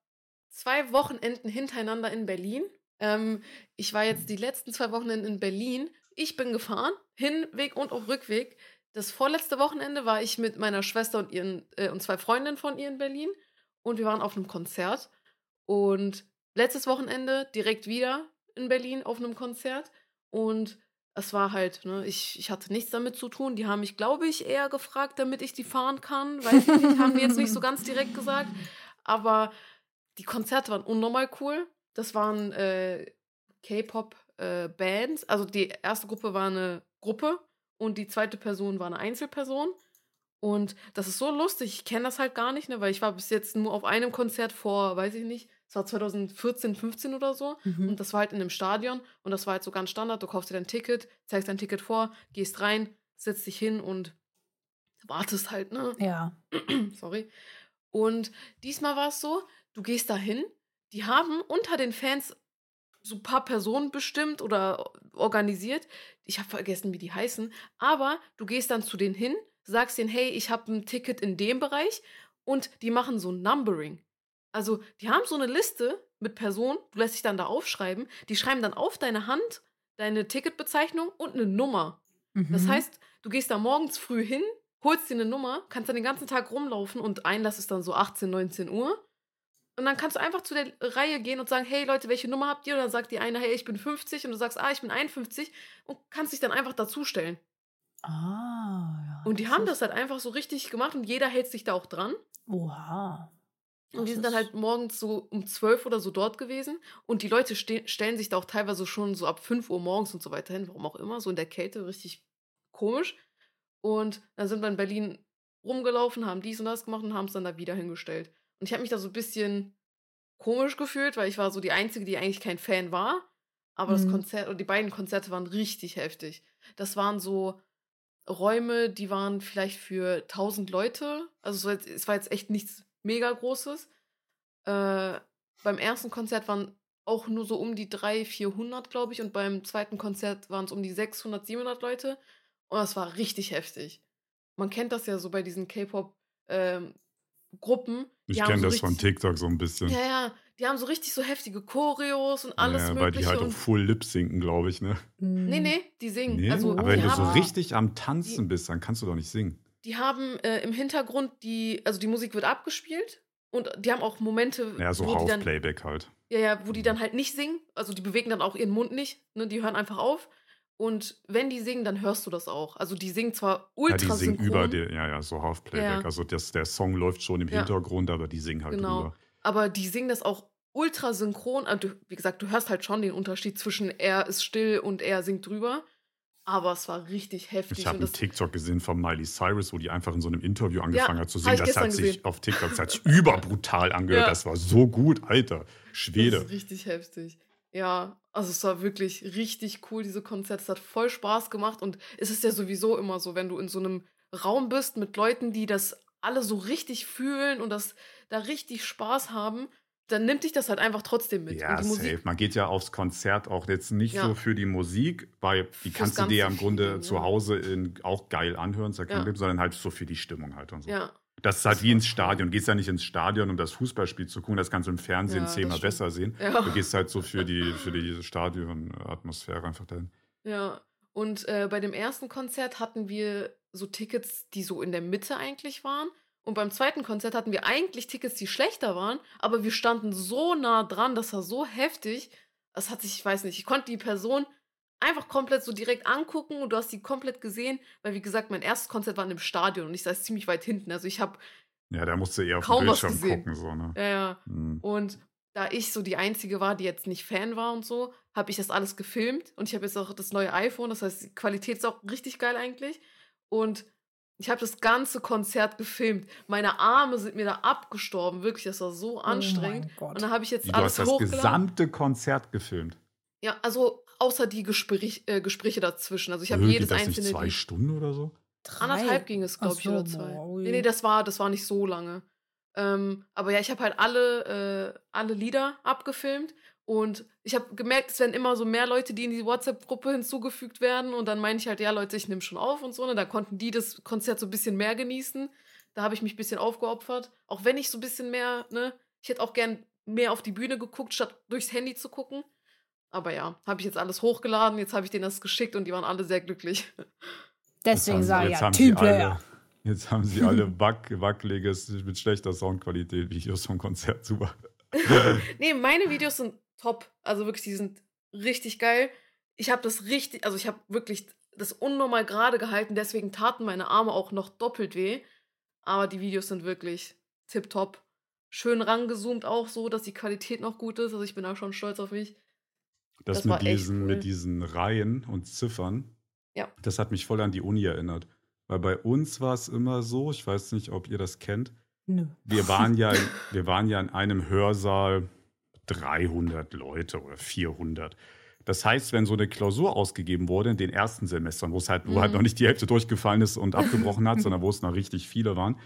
zwei Wochenenden hintereinander in Berlin. Ähm, ich war jetzt die letzten zwei Wochenenden in Berlin. Ich bin gefahren, Hinweg und auch Rückweg. Das vorletzte Wochenende war ich mit meiner Schwester und, ihren, äh, und zwei Freundinnen von ihr in Berlin. Und wir waren auf einem Konzert. Und letztes Wochenende direkt wieder in Berlin auf einem Konzert. Und es war halt, ne, ich, ich hatte nichts damit zu tun. Die haben mich, glaube ich, eher gefragt, damit ich die fahren kann. Ich nicht, haben die jetzt nicht so ganz direkt gesagt. Aber die Konzerte waren unnormal cool. Das waren äh, K-Pop-Bands. also die erste Gruppe war eine Gruppe und die zweite Person war eine Einzelperson. Und das ist so lustig. Ich kenne das halt gar nicht, ne, weil ich war bis jetzt nur auf einem Konzert vor, weiß ich nicht, es war 2014, 15 oder so. Mhm. Und das war halt in einem Stadion und das war halt so ganz Standard. Du kaufst dir dein Ticket, zeigst dein Ticket vor, gehst rein, setzt dich hin und wartest halt, ne? Ja. Sorry. Und diesmal war es so, du gehst da hin, die haben unter den Fans so ein paar Personen bestimmt oder organisiert. Ich habe vergessen, wie die heißen. Aber du gehst dann zu denen hin, sagst denen, hey, ich habe ein Ticket in dem Bereich und die machen so ein Numbering. Also die haben so eine Liste mit Personen, du lässt dich dann da aufschreiben, die schreiben dann auf deine Hand deine Ticketbezeichnung und eine Nummer. Mhm. Das heißt, du gehst da morgens früh hin, holst dir eine Nummer, kannst dann den ganzen Tag rumlaufen und Einlass ist dann so 18, 19 Uhr. Und dann kannst du einfach zu der Reihe gehen und sagen, hey Leute, welche Nummer habt ihr? Und dann sagt die eine, hey, ich bin 50 und du sagst, ah, ich bin 51 und kannst dich dann einfach dazustellen. Ah. Ja, und die haben das halt einfach so richtig gemacht und jeder hält sich da auch dran. Oha. Und die sind dann halt morgens so um 12 oder so dort gewesen. Und die Leute stellen sich da auch teilweise schon so ab 5 Uhr morgens und so weiter hin, warum auch immer, so in der Kälte, richtig komisch. Und dann sind wir in Berlin rumgelaufen, haben dies und das gemacht und haben es dann da wieder hingestellt. Und ich habe mich da so ein bisschen komisch gefühlt, weil ich war so die Einzige, die eigentlich kein Fan war. Aber mhm. das Konzert, oder die beiden Konzerte waren richtig heftig. Das waren so Räume, die waren vielleicht für 1000 Leute. Also es war jetzt echt nichts mega großes. Äh, beim ersten Konzert waren auch nur so um die 300, 400, glaube ich. Und beim zweiten Konzert waren es um die 600, 700 Leute. Und das war richtig heftig. Man kennt das ja so bei diesen K-Pop-Gruppen. Ähm, ich kenne so das richtig, von TikTok so ein bisschen. Ja, ja. Die haben so richtig so heftige Choreos und alles ja, Mögliche. Weil die halt auch full lip sinken, glaube ich, ne? Nee, nee, die singen. Nee? Also, aber wenn du so richtig am Tanzen die, bist, dann kannst du doch nicht singen die haben äh, im Hintergrund die, also die Musik wird abgespielt und die haben auch Momente. Ja, so Half-Playback halt. Ja, ja, wo die dann halt nicht singen. Also die bewegen dann auch ihren Mund nicht, ne? Die hören einfach auf. Und wenn die singen, dann hörst du das auch. Also die singen zwar ultra Ja, die singen über die, ja, ja, so Half-Playback. Ja. Also das, der Song läuft schon im ja. Hintergrund, aber die singen halt genau. drüber. Aber die singen das auch ultra synchron. Also, wie gesagt, du hörst halt schon den Unterschied zwischen er ist still und er singt drüber. Aber es war richtig heftig. Ich habe einen TikTok gesehen von Miley Cyrus, wo die einfach in so einem Interview angefangen ja, hat zu singen. Das hat sich auf TikTok das hat sich überbrutal angehört. Ja. Das war so gut, Alter. Schwede. Das ist richtig heftig. Ja, also es war wirklich richtig cool, diese Konzerte. Es hat voll Spaß gemacht und es ist ja sowieso immer so, wenn du in so einem Raum bist mit Leuten, die das alle so richtig fühlen und das da richtig Spaß haben, dann nimmt dich das halt einfach trotzdem mit. Ja, safe. Man geht ja aufs Konzert auch jetzt nicht ja. so für die Musik, weil die Fürs kannst du dir ja im Grunde Feeling, zu Hause in, auch geil anhören, ja. Sondern halt so für die Stimmung halt und so. Ja. Das ist halt wie ins Stadion. Du gehst ja nicht ins Stadion, um das Fußballspiel zu gucken. Das kannst du im Fernsehen ja, zehnmal besser sehen. Ja. Du gehst halt so für die, für die Stadion-Atmosphäre einfach dahin. Ja, und äh, bei dem ersten Konzert hatten wir so Tickets, die so in der Mitte eigentlich waren. Und beim zweiten Konzert hatten wir eigentlich Tickets, die schlechter waren, aber wir standen so nah dran, das war so heftig. Das hat sich, ich weiß nicht, ich konnte die Person einfach komplett so direkt angucken und du hast die komplett gesehen, weil wie gesagt, mein erstes Konzert war in einem Stadion und ich saß ziemlich weit hinten. Also ich habe ja, da musste eher auf den Bildschirm gucken so, ne? Ja, ja. Mhm. Und da ich so die einzige war, die jetzt nicht Fan war und so, habe ich das alles gefilmt und ich habe jetzt auch das neue iPhone, das heißt, die Qualität ist auch richtig geil eigentlich und ich habe das ganze Konzert gefilmt. Meine Arme sind mir da abgestorben. Wirklich, das war so oh anstrengend. Oh und dann habe ich jetzt Wie, alles Du hast das gesamte Konzert gefilmt. Ja, also außer die Gespräch, äh, Gespräche dazwischen. Also ich habe jedes das einzelne. Nicht zwei Stunden oder so? Drei. Anderthalb ging es, glaube ich, oder zwei. Wow. Nee, nee, das war, das war nicht so lange. Ähm, aber ja, ich habe halt alle, äh, alle Lieder abgefilmt und ich habe gemerkt, es werden immer so mehr Leute, die in die WhatsApp-Gruppe hinzugefügt werden. Und dann meine ich halt, ja, Leute, ich nehme schon auf und so. Ne? Da konnten die das Konzert so ein bisschen mehr genießen. Da habe ich mich ein bisschen aufgeopfert. Auch wenn ich so ein bisschen mehr, ne, ich hätte auch gern mehr auf die Bühne geguckt, statt durchs Handy zu gucken. Aber ja, habe ich jetzt alles hochgeladen, jetzt habe ich denen das geschickt und die waren alle sehr glücklich. Deswegen sage ich ja, Teamplayer. Jetzt haben sie alle wack, wackeliges, mit schlechter Soundqualität Videos vom Konzert. Super. nee, meine Videos sind top. Also wirklich, die sind richtig geil. Ich habe das richtig, also ich habe wirklich das unnormal gerade gehalten, deswegen taten meine Arme auch noch doppelt weh. Aber die Videos sind wirklich tipptopp. Schön rangezoomt auch so, dass die Qualität noch gut ist. Also ich bin auch schon stolz auf mich. Das, das mit, diesen, cool. mit diesen Reihen und Ziffern, ja. das hat mich voll an die Uni erinnert. Weil bei uns war es immer so, ich weiß nicht, ob ihr das kennt. Nö. Wir waren ja, wir waren ja in einem Hörsaal 300 Leute oder 400. Das heißt, wenn so eine Klausur ausgegeben wurde in den ersten Semestern, wo es halt, mhm. wo halt mhm. noch nicht die Hälfte durchgefallen ist und abgebrochen hat, sondern wo es noch richtig viele waren,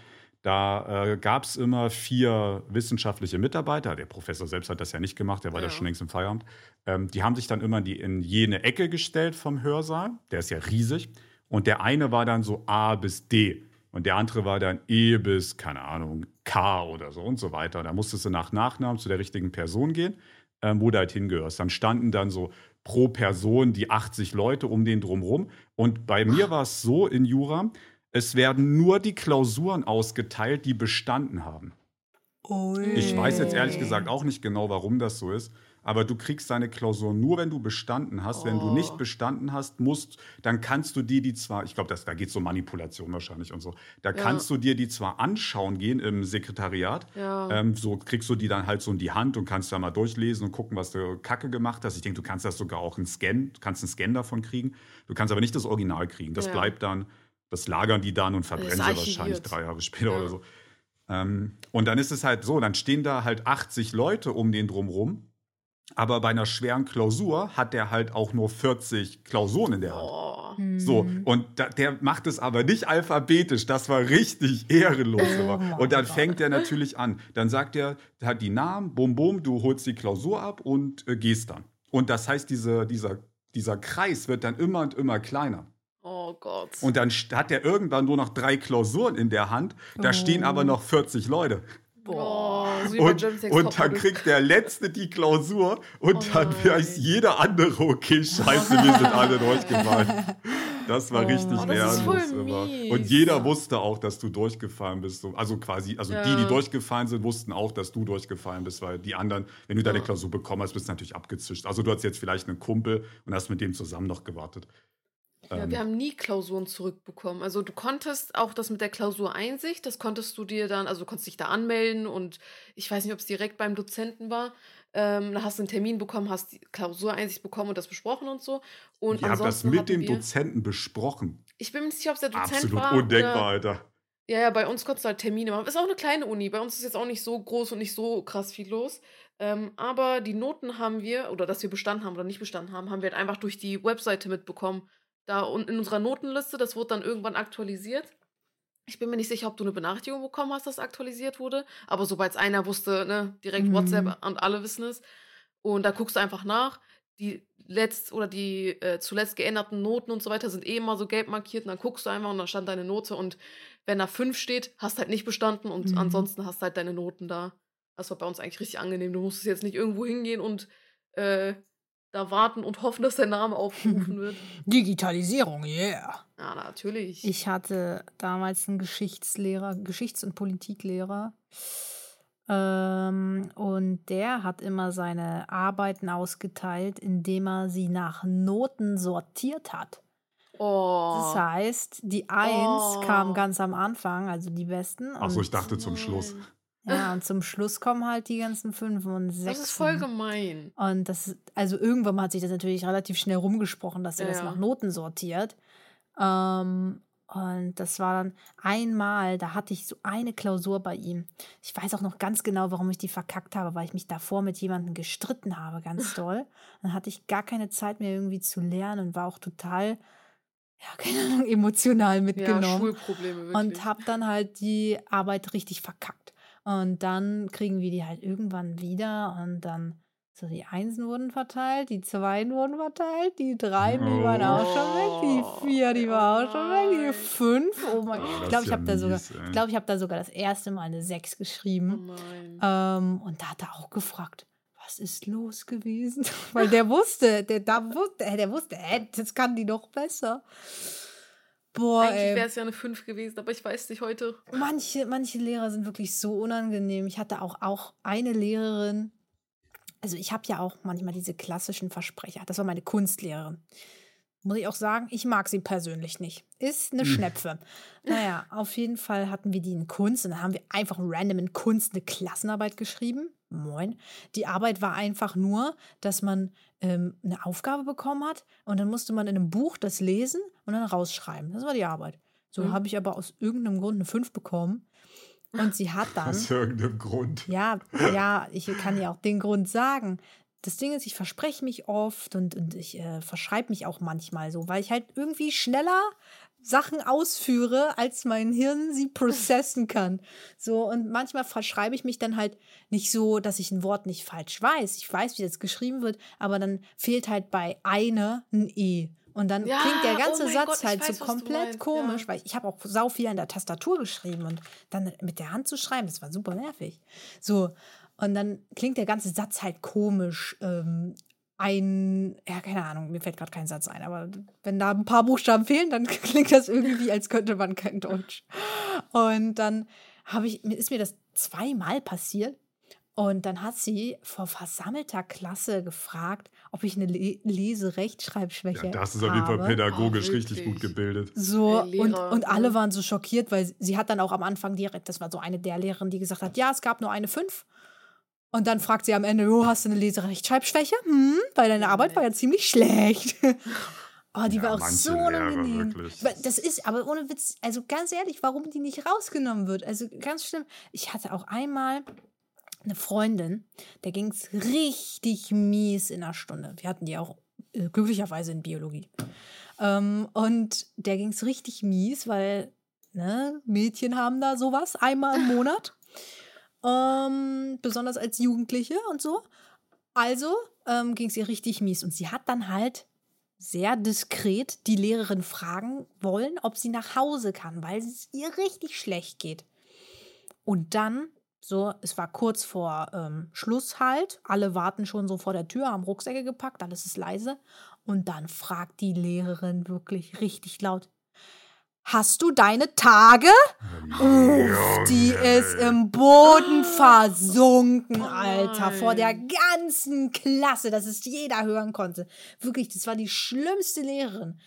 Da äh, gab es immer vier wissenschaftliche Mitarbeiter. Der Professor selbst hat das ja nicht gemacht, der war ja schon längst im Feierabend. Ähm, die haben sich dann immer in, die, in jene Ecke gestellt vom Hörsaal. Der ist ja riesig. Und der eine war dann so A bis D. Und der andere war dann E bis, keine Ahnung, K oder so und so weiter. Da musstest du nach Nachnamen zu der richtigen Person gehen, ähm, wo du halt hingehörst. Dann standen dann so pro Person die 80 Leute um den drumrum. Und bei mir war es so in Jura, es werden nur die Klausuren ausgeteilt, die bestanden haben. Ui. Ich weiß jetzt ehrlich gesagt auch nicht genau, warum das so ist. Aber du kriegst deine Klausur nur, wenn du bestanden hast. Wenn du Oh. nicht bestanden hast, musst, dann kannst du dir die zwar, ich glaube, da geht es um Manipulation wahrscheinlich und so. Da Ja. kannst du dir die zwar anschauen gehen im Sekretariat. Ja. Ähm, so kriegst du die dann halt so in die Hand und kannst da mal durchlesen und gucken, was du Kacke gemacht hast. Ich denke, du kannst das sogar auch einen Scan, du kannst einen Scan davon kriegen. Du kannst aber nicht das Original kriegen. Das Ja. bleibt dann, das lagern die dann und verbrennen sie wahrscheinlich drei Jahre später Ja. oder so. Ähm, und dann ist es halt so, dann stehen da halt 80 Leute um den drumrum. Aber bei einer schweren Klausur hat der halt auch nur 40 Klausuren in der Hand. Oh. So, Mhm. und da, der macht es aber nicht alphabetisch. Das war richtig ehrenlos. Oh und dann Gott. fängt er natürlich an. Dann sagt er, hat die Namen, bum, bum, du holst die Klausur ab und äh, gehst dann. Und das heißt, diese, dieser, dieser Kreis wird dann immer und immer kleiner. Oh Gott. Und dann hat er irgendwann nur noch drei Klausuren in der Hand. Da Oh. stehen aber noch 40 Leute. oh, so Und, und dann kriegt der Letzte die Klausur und Oh dann weiß jeder andere, okay, scheiße, wir sind alle durchgefallen. Das war Oh richtig immer. mies. Und jeder wusste auch, dass du durchgefallen bist. So- Also quasi, also die, die Ja. durchgefallen sind, wussten auch, dass du durchgefallen bist, weil die anderen, wenn du deine Ja. Klausur bekommen hast, bist du natürlich abgezischt. Also du hast jetzt vielleicht einen Kumpel und hast mit dem zusammen noch gewartet. Ja, Ähm, wir haben nie Klausuren zurückbekommen. Also du konntest auch das mit der Klausureinsicht, das konntest du dir dann, also du konntest dich da anmelden und ich weiß nicht, ob es direkt beim Dozenten war. Ähm, da hast du einen Termin bekommen, hast die Klausureinsicht bekommen und das besprochen und so. Und Ihr habt das mit dem Dozenten besprochen. Ich bin mir nicht sicher, ob es der Dozent Absolut war. undenkbar, Oder, Alter. ja, ja, bei uns konntest du halt Termine machen. Ist auch eine kleine Uni. Bei uns ist jetzt auch nicht so groß und nicht so krass viel los. Ähm, aber die Noten haben wir, oder dass wir bestanden haben oder nicht bestanden haben, haben wir halt einfach durch die Webseite mitbekommen. Da in unserer Notenliste, das wurde dann irgendwann aktualisiert. Ich bin mir nicht sicher, ob du eine Benachrichtigung bekommen hast, dass aktualisiert wurde. Aber sobald es einer wusste, ne, direkt Mhm. WhatsApp und alle wissen es. Und da guckst du einfach nach. Die letzt oder die äh, zuletzt geänderten Noten und so weiter sind eh immer so gelb markiert. Und dann guckst du einfach und dann stand deine Note. Und wenn da 5 steht, hast halt nicht bestanden und Mhm. ansonsten hast halt deine Noten da. Das war bei uns eigentlich richtig angenehm. Du musstest jetzt nicht irgendwo hingehen und äh, da warten und hoffen, dass der Name aufgerufen wird. Digitalisierung, yeah. Ja, natürlich. Ich hatte damals einen Geschichtslehrer, Geschichts- und Politiklehrer. Ähm, und der hat immer seine Arbeiten ausgeteilt, indem er sie nach Noten sortiert hat. oh. Das heißt, die Eins Oh. kam ganz am Anfang, also die besten. Achso, ich dachte zum Schluss. Ja, und zum Schluss kommen halt die ganzen Fünfen und Das Sechsen. ist voll gemein. Und das, also irgendwann hat sich das natürlich relativ schnell rumgesprochen, dass er Ja, das ja. nach Noten sortiert. Ähm, und das war dann einmal, da hatte ich so eine Klausur bei ihm. Ich weiß auch noch ganz genau, warum ich die verkackt habe, weil ich mich davor mit jemandem gestritten habe, ganz doll. Dann hatte ich gar keine Zeit mehr irgendwie zu lernen und war auch total, ja, keine Ahnung, emotional Ja, mitgenommen Schulprobleme wirklich. und habe dann halt die Arbeit richtig verkackt. Und dann kriegen wir die halt irgendwann wieder und dann so die Einsen wurden verteilt, die Zweien wurden verteilt, die Dreien, die waren auch schon weg, die Vier, die waren auch schon weg, die. Fünf, oh mein Oh, Gott. das Ich glaube, ich ja habe da sogar, ey. ich glaube, ich habe da sogar das erste Mal eine Sechs oh geschrieben. nein. Ähm, und da hat er auch gefragt, was ist los gewesen? Weil der wusste, der, da wusste, der wusste, äh, das kann die doch besser. Boah, Eigentlich wäre es ja eine 5 gewesen, aber ich weiß nicht heute. Manche, manche Lehrer sind wirklich so unangenehm. Ich hatte auch, auch eine Lehrerin, also ich habe ja auch manchmal diese klassischen Versprecher. Das war meine Kunstlehrerin. Muss ich auch sagen, ich mag sie persönlich nicht. Ist eine Hm. Schnepfe. Naja, auf jeden Fall hatten wir die in Kunst und dann haben wir einfach random in Kunst eine Klassenarbeit geschrieben. Moin. Die Arbeit war einfach nur, dass man ähm, eine Aufgabe bekommen hat und dann musste man in einem Buch das lesen und dann rausschreiben. Das war die Arbeit. So Mhm. habe ich aber aus irgendeinem Grund eine 5 bekommen. Und sie hat dann. Aus irgendeinem Grund. Ja, ja, ich kann ja auch den Grund sagen. Das Ding ist, ich verspreche mich oft und, und ich äh, verschreibe mich auch manchmal so, weil ich halt irgendwie schneller Sachen ausführe, als mein Hirn sie processen kann. So, und manchmal verschreibe ich mich dann halt nicht so, dass ich ein Wort nicht falsch weiß. Ich weiß, wie das geschrieben wird, aber dann fehlt halt bei eine ein E. Und dann Ja, klingt der oh ganze mein Satz Gott, halt weiß, so komplett komisch, ja. weil ich habe auch sau viel an der Tastatur geschrieben und dann mit der Hand zu schreiben, das war super nervig. So, und dann klingt der ganze Satz halt komisch. Ähm, ein, ja, keine Ahnung, mir fällt gerade kein Satz ein, aber wenn da ein paar Buchstaben fehlen, dann klingt das irgendwie, als könnte man kein Deutsch. Und dann habe ich, ist mir das zweimal passiert. Und dann hat sie vor versammelter Klasse gefragt, ob ich eine Le Lese-Rechtschreibschwäche Ja, das ist auf jeden Fall pädagogisch Oh, richtig gut gebildet. So, und, und alle waren so schockiert, weil sie hat dann auch am Anfang direkt, das war so eine der Lehrerinnen, die gesagt hat, ja, es gab nur eine 5. Und dann fragt sie am Ende, oh, hast du eine Leserechtschreibschwäche? Hm, weil deine Arbeit war ja ziemlich schlecht. Oh, die Ja, war auch so unangenehm. Das ist, aber ohne Witz, also ganz ehrlich, warum die nicht rausgenommen wird? Also ganz schlimm. Ich hatte auch einmal eine Freundin, der ging es richtig mies in der Stunde. Wir hatten die auch äh, glücklicherweise in Biologie. Ähm, und der ging es richtig mies, weil ne, Mädchen haben da sowas einmal im Monat. ähm, besonders als Jugendliche und so. Also ähm, ging es ihr richtig mies. Und sie hat dann halt sehr diskret die Lehrerin fragen wollen, ob sie nach Hause kann, weil es ihr richtig schlecht geht. Und dann, so, es war kurz vor ähm, Schluss halt, alle warten schon so vor der Tür, haben Rucksäcke gepackt, alles ist leise. Und dann fragt die Lehrerin wirklich richtig laut: Hast du deine Tage? Uff, die ist im Boden versunken, Oh Alter, vor der ganzen Klasse, dass es jeder hören konnte. Wirklich, das war die schlimmste Lehrerin.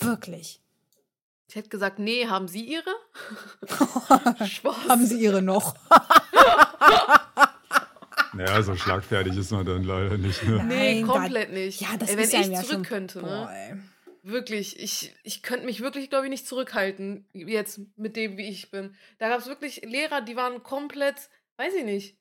Wirklich. Ich hätte gesagt, nee, haben Sie Ihre? Spaß. Haben sie ihre noch? Naja, so schlagfertig ist man dann leider nicht. Ne? Nee, Nein, komplett nicht. Ja, das ey, wenn ist ja ich ja zurück schon- könnte, Boah, ne? Wirklich, ich, ich könnte mich wirklich, glaube ich, nicht zurückhalten, jetzt mit dem, wie ich bin. Da gab es wirklich Lehrer, die waren komplett, weiß ich nicht.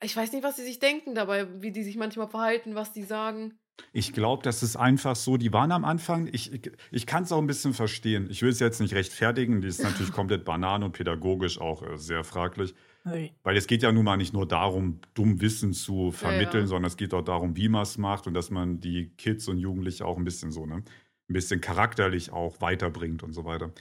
Ich weiß nicht, was sie sich denken dabei, wie die sich manchmal verhalten, was die sagen. Ich glaube, das ist einfach so, die waren am Anfang, ich, ich, ich kann es auch ein bisschen verstehen. Ich will es jetzt nicht rechtfertigen, die ist natürlich komplett banan und pädagogisch auch äh, sehr fraglich. Hey. Weil es geht ja nun mal nicht nur darum, dumm Wissen zu vermitteln, ja. sondern es geht auch darum, wie man es macht und dass man die Kids und Jugendliche auch ein bisschen so, ne, ein bisschen charakterlich auch weiterbringt und so weiter.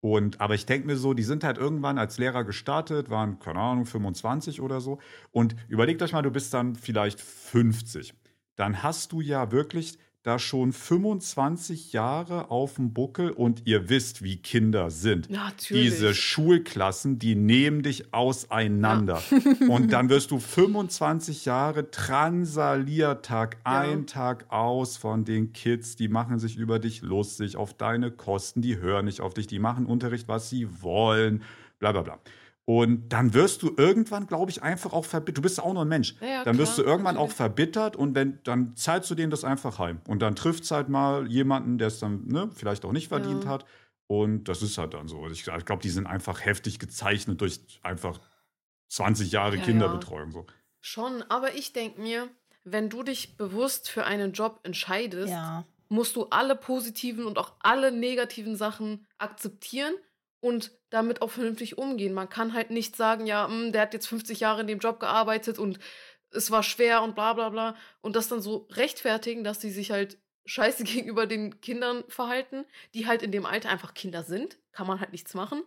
Und, aber ich denke mir so, die sind halt irgendwann als Lehrer gestartet, waren, keine Ahnung, 25 oder so. Und überlegt euch mal, du bist dann vielleicht 50. Dann hast du ja wirklich da schon 25 Jahre auf dem Buckel und ihr wisst, wie Kinder sind. Natürlich. Diese Schulklassen, die nehmen dich auseinander. Und dann wirst du 25 Jahre transaliert Tag Ja. ein, Tag aus von den Kids. Die machen sich über dich lustig, auf deine Kosten, die hören nicht auf dich, die machen Unterricht, was sie wollen, bla bla bla. Und dann wirst du irgendwann, glaube ich, einfach auch verbittert. Du bist auch nur ein Mensch. Ja, dann wirst du irgendwann auch verbittert und wenn, dann zahlst du denen das einfach heim. Und dann trifft es halt mal jemanden, der es dann ne, vielleicht auch nicht verdient Ja. hat. Und das ist halt dann so. Ich, ich glaube, die sind einfach heftig gezeichnet durch einfach 20 Jahre Ja, Kinderbetreuung. So. Schon, aber ich denke mir, wenn du dich bewusst für einen Job entscheidest, Ja. musst du alle positiven und auch alle negativen Sachen akzeptieren und damit auch vernünftig umgehen. Man kann halt nicht sagen, ja, hm, der hat jetzt 50 Jahre in dem Job gearbeitet und es war schwer und bla bla bla und das dann so rechtfertigen, dass die sich halt scheiße gegenüber den Kindern verhalten, die halt in dem Alter einfach Kinder sind. Kann man halt nichts machen.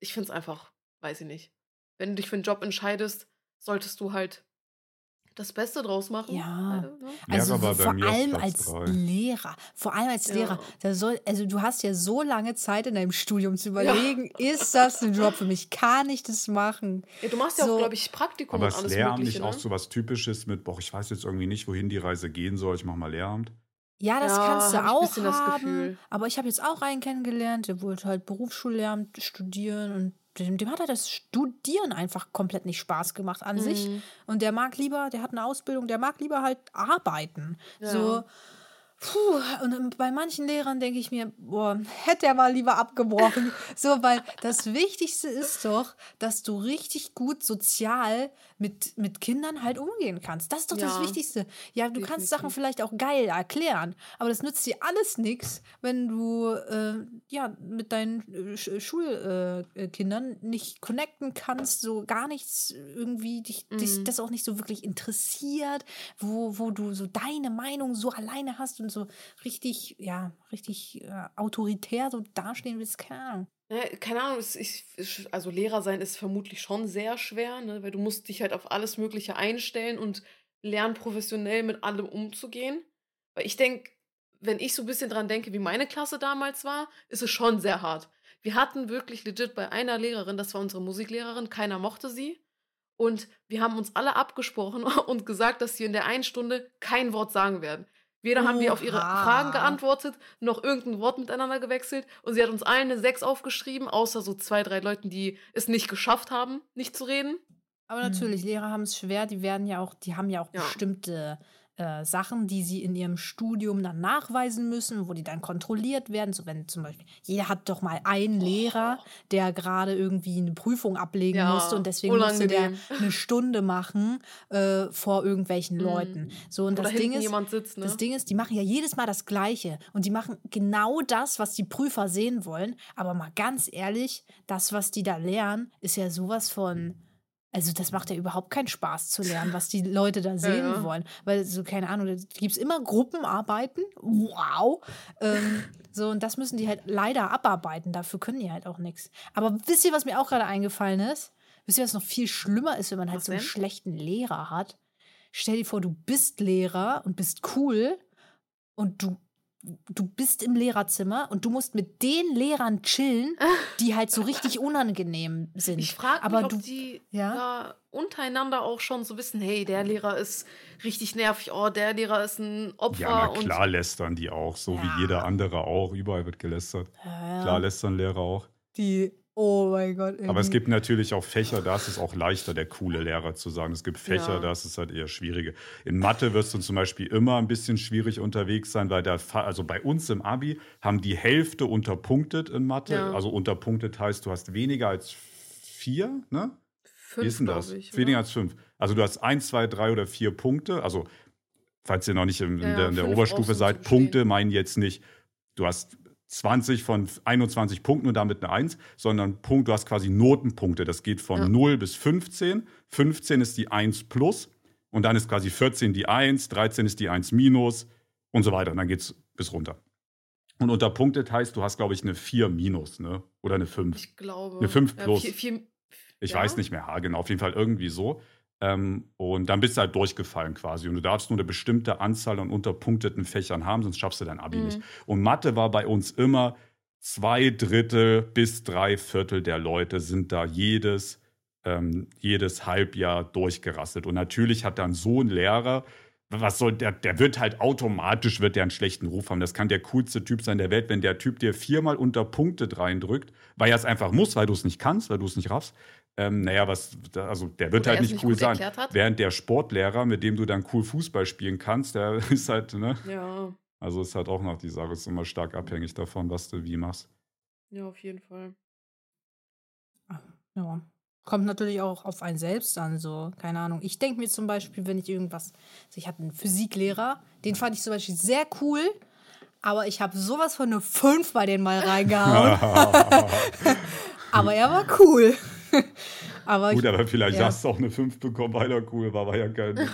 Ich finde es einfach, weiß ich nicht. Wenn du dich für einen Job entscheidest, solltest du halt das Beste draus machen. Ja. Äh, ne? Also Lehrer war bei vor allem als drei. Lehrer, vor allem als Ja. Lehrer, da soll, also du hast ja so lange Zeit in deinem Studium zu überlegen, ist das ein Job für mich? Kann ich das machen? Ja, du machst ja So. auch, glaube ich, Praktikum Aber und ist alles Lehramt Mögliche. nicht auch Ne? so was Typisches mit, boah, ich weiß jetzt irgendwie nicht, wohin die Reise gehen soll, ich mach mal Lehramt? Ja, das Ja, kannst du auch haben. Aber ich habe jetzt auch einen kennengelernt, der wollte halt Berufsschullehramt studieren und dem, dem hat halt das Studieren einfach komplett nicht Spaß gemacht an sich. Mhm. Und der mag lieber, der hat eine Ausbildung, der mag lieber halt arbeiten. Ja. So, puh, und bei manchen Lehrern denke ich mir, boah, hätte er mal lieber abgebrochen. so, weil das Wichtigste ist doch, dass du richtig gut sozial mit, mit Kindern halt umgehen kannst. Das ist doch das Ja, Wichtigste. Ja, du kannst Sachen definitiv. vielleicht auch geil erklären, aber das nützt dir alles nichts, wenn du äh, ja mit deinen äh, Sch- Schulkindern äh, Kindern nicht connecten kannst, so gar nichts irgendwie dich, dich Mhm. das auch nicht so wirklich interessiert, wo, wo du so deine Meinung so alleine hast und so richtig, ja, richtig äh, autoritär so dastehen willst, keine Ahnung. Ja, keine Ahnung, ich- also Lehrer sein ist vermutlich schon sehr schwer, ne? weil du musst dich halt auf alles Mögliche einstellen und lernen, professionell mit allem umzugehen. Weil ich denke, wenn ich so ein bisschen dran denke, wie meine Klasse damals war, ist es schon sehr hart. Wir hatten wirklich legit bei einer Lehrerin, das war unsere Musiklehrerin, keiner mochte sie. Und wir haben uns alle abgesprochen und gesagt, dass sie in der einen Stunde kein Wort sagen werden. Weder haben wir auf ihre Oha. Fragen geantwortet, noch irgendein Wort miteinander gewechselt. Und sie hat uns allen eine 6 aufgeschrieben, außer so zwei, drei Leuten, die es nicht geschafft haben, nicht zu reden. Aber Hm. natürlich, Lehrer haben es schwer, die werden ja auch, die haben ja auch Ja. bestimmte äh, Sachen, die sie in ihrem Studium dann nachweisen müssen, wo die dann kontrolliert werden. So wenn zum Beispiel, jeder hat doch mal einen Lehrer, der gerade irgendwie eine Prüfung ablegen Ja, musste und deswegen musste der unangenehm. eine Stunde machen äh, vor irgendwelchen Mhm. Leuten. So, und Oder das Ding ist, jemand sitzt, ne? das Ding ist, die machen ja jedes Mal das Gleiche und die machen genau das, was die Prüfer sehen wollen. Aber mal ganz ehrlich, das, was die da lernen, ist ja sowas von. Also, das macht ja überhaupt keinen Spaß zu lernen, was die Leute da sehen ja. wollen. Weil, so, keine Ahnung, da gibt es immer Gruppenarbeiten. Wow. Ähm, so, und das müssen die halt leider abarbeiten. Dafür können die halt auch nichts. Aber wisst ihr, was mir auch gerade eingefallen ist? Wisst ihr, was noch viel schlimmer ist, wenn man halt Was so einen denn? schlechten Lehrer hat? Stell dir vor, du bist Lehrer und bist cool und du, du bist im Lehrerzimmer und du musst mit den Lehrern chillen, die halt so richtig unangenehm sind. Ich frage Aber mich, ob du- die ja? da untereinander auch schon so wissen, hey, der Lehrer ist richtig nervig, oh, der Lehrer ist ein Opfer. Ja, na und klar lästern die auch, so Ja. wie jeder andere auch. Überall wird gelästert. Ja, Klar lästern Lehrer auch. die, oh mein Gott. Aber es irgendwie. gibt natürlich auch Fächer, da ist es auch leichter, der coole Lehrer zu sagen. Es gibt Fächer, Ja. da ist es halt eher schwieriger. In Mathe wirst du zum Beispiel immer ein bisschen schwierig unterwegs sein, weil der, Fa- also bei uns im Abi haben die Hälfte unterpunktet in Mathe. Ja. Also unterpunktet heißt, du hast weniger als vier, ne? fünf, Wie ist denn das? Ich, Weniger oder? als fünf. Also du hast eins, zwei, drei oder vier Punkte. Also, falls ihr noch nicht in, Ja, der, in der Oberstufe seid, Punkte meinen jetzt nicht, du hast 20 von 21 Punkten und damit eine 1, sondern Punkt, du hast quasi Notenpunkte. Das geht von Ja. 0 bis 15. 15 ist die 1 plus und dann ist quasi 14 die 1, 13 ist die 1 minus und so weiter. Und dann geht es bis runter. Und unterpunktet heißt, du hast, glaube ich, eine 4 minus, ne? Oder eine 5. Ich glaube. Eine fünf Ja, plus. vier, vier, Ich Ja? weiß nicht mehr haargenau, auf jeden Fall irgendwie so. Ähm, und dann bist du halt durchgefallen quasi. Und du darfst nur eine bestimmte Anzahl an unterpunkteten Fächern haben, sonst schaffst du dein Abi Mhm. nicht. Und Mathe war bei uns immer zwei Drittel bis drei Viertel der Leute sind da jedes, ähm, jedes Halbjahr durchgerasselt. Und natürlich hat dann so ein Lehrer, was soll der, der wird halt automatisch, wird der einen schlechten Ruf haben. Das kann der coolste Typ sein der Welt, wenn der Typ dir viermal unterpunktet reindrückt, weil er es einfach muss, weil du es nicht kannst, weil du es nicht raffst. Ähm, naja, was, also der wird Oder halt nicht cool sein. Während der Sportlehrer, mit dem du dann cool Fußball spielen kannst, der ist halt, ne? Ja, Also ist halt auch noch die Sache, ist immer stark abhängig davon, was du wie machst. ja, auf jeden Fall. Ja. Kommt natürlich auch auf einen selbst an, so, keine Ahnung. Ich denke mir zum Beispiel, wenn ich irgendwas, also ich hatte einen Physiklehrer, den fand ich zum Beispiel sehr cool, aber ich habe sowas von eine 5 bei den mal reingehauen. aber er war cool. aber Gut, ich, aber vielleicht ja. hast du auch eine 5 bekommen, weil er cool war, weil er kein äh,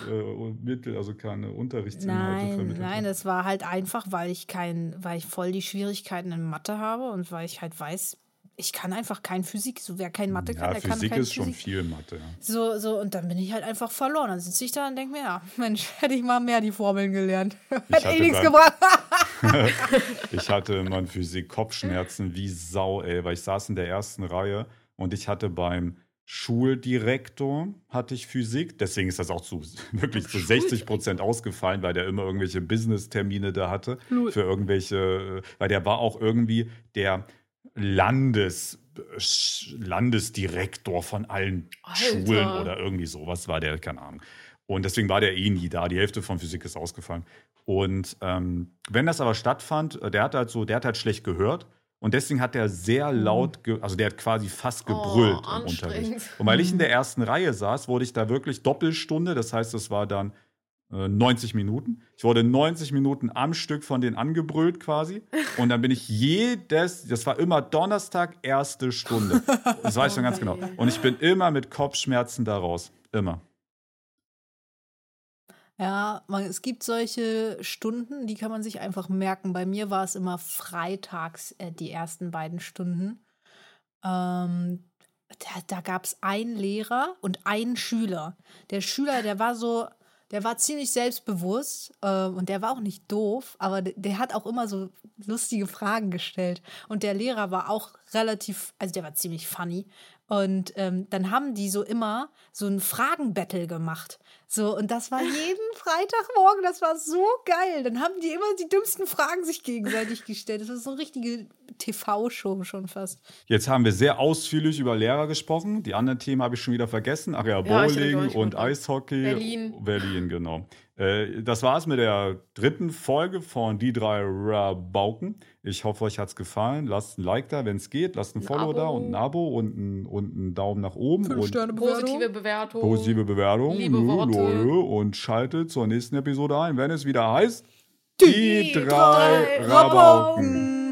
Mittel, also keine Unterrichtsinhalte nein, vermittelt nein, das war halt einfach, weil ich kein, weil ich voll die Schwierigkeiten in Mathe habe und weil ich halt weiß, ich kann einfach kein Physik. So wer kein Mathe kann, Ja, der kann Physik kein ist schon Physik. viel Mathe. Ja. So, so, und dann bin ich halt einfach verloren. Dann sitze ich da und denke mir, ja, Mensch, hätte ich mal mehr die Formeln gelernt. Hätte eh nichts gebracht. Ich hatte immer in Physik Kopfschmerzen wie Sau, ey, weil ich saß in der ersten Reihe und ich hatte beim Schuldirektor hatte ich Physik, deswegen ist das auch zu wirklich zu 60 Prozent ausgefallen, weil der immer irgendwelche Business-Termine da hatte für irgendwelche, weil der war auch irgendwie der Landes Landesdirektor von allen Alter. Schulen oder irgendwie sowas war der, keine Ahnung. Und deswegen war der eh nie da. Die Hälfte von Physik ist ausgefallen. Und ähm, wenn das aber stattfand, äh, der hat halt so, der hat halt schlecht gehört. Und deswegen hat er sehr Mhm. laut, ge also der hat quasi fast gebrüllt Oh, im Unterricht. Und weil ich in der ersten Reihe saß, wurde ich da wirklich Doppelstunde, das heißt, es war dann äh, 90 Minuten. Ich wurde 90 Minuten am Stück von denen angebrüllt quasi. Und dann bin ich jedes, das war immer Donnerstag, erste Stunde. Das weiß ich noch ganz genau. Und ich bin immer mit Kopfschmerzen da raus. Immer. Ja, man, es gibt solche Stunden, die kann man sich einfach merken. Bei mir war es immer freitags äh, die ersten beiden Stunden. Ähm, da da gab es einen Lehrer und einen Schüler. Der Schüler, der war so, der war ziemlich selbstbewusst äh, und der war auch nicht doof, aber der, der hat auch immer so lustige Fragen gestellt. Und der Lehrer war auch relativ, also der war ziemlich funny. Und ähm, dann haben die so immer so ein Fragenbattle gemacht. So, und das war jeden Freitagmorgen, das war so geil. Dann haben die immer die dümmsten Fragen sich gegenseitig gestellt. Das war so eine richtige TV-Show schon fast. Jetzt haben wir sehr ausführlich über Lehrer gesprochen. Die anderen Themen habe ich schon wieder vergessen. Ach ja, Ja, Bowling mich und. Eishockey. Berlin. Berlin, genau. Äh, das war's mit der dritten Folge von Die drei Rabauken. Ich hoffe, euch hat's gefallen. Lasst ein Like da, wenn es geht. Lasst ein Ein Follow da Abo. und ein Abo und ein, und einen Daumen nach oben. Fünf und Sterne Positive Bewertung. Bewertung. positive Bewertung. Liebe Worte. Leute. Und schaltet zur nächsten Episode ein, wenn es wieder heißt Die drei Rabauken. Rabauken.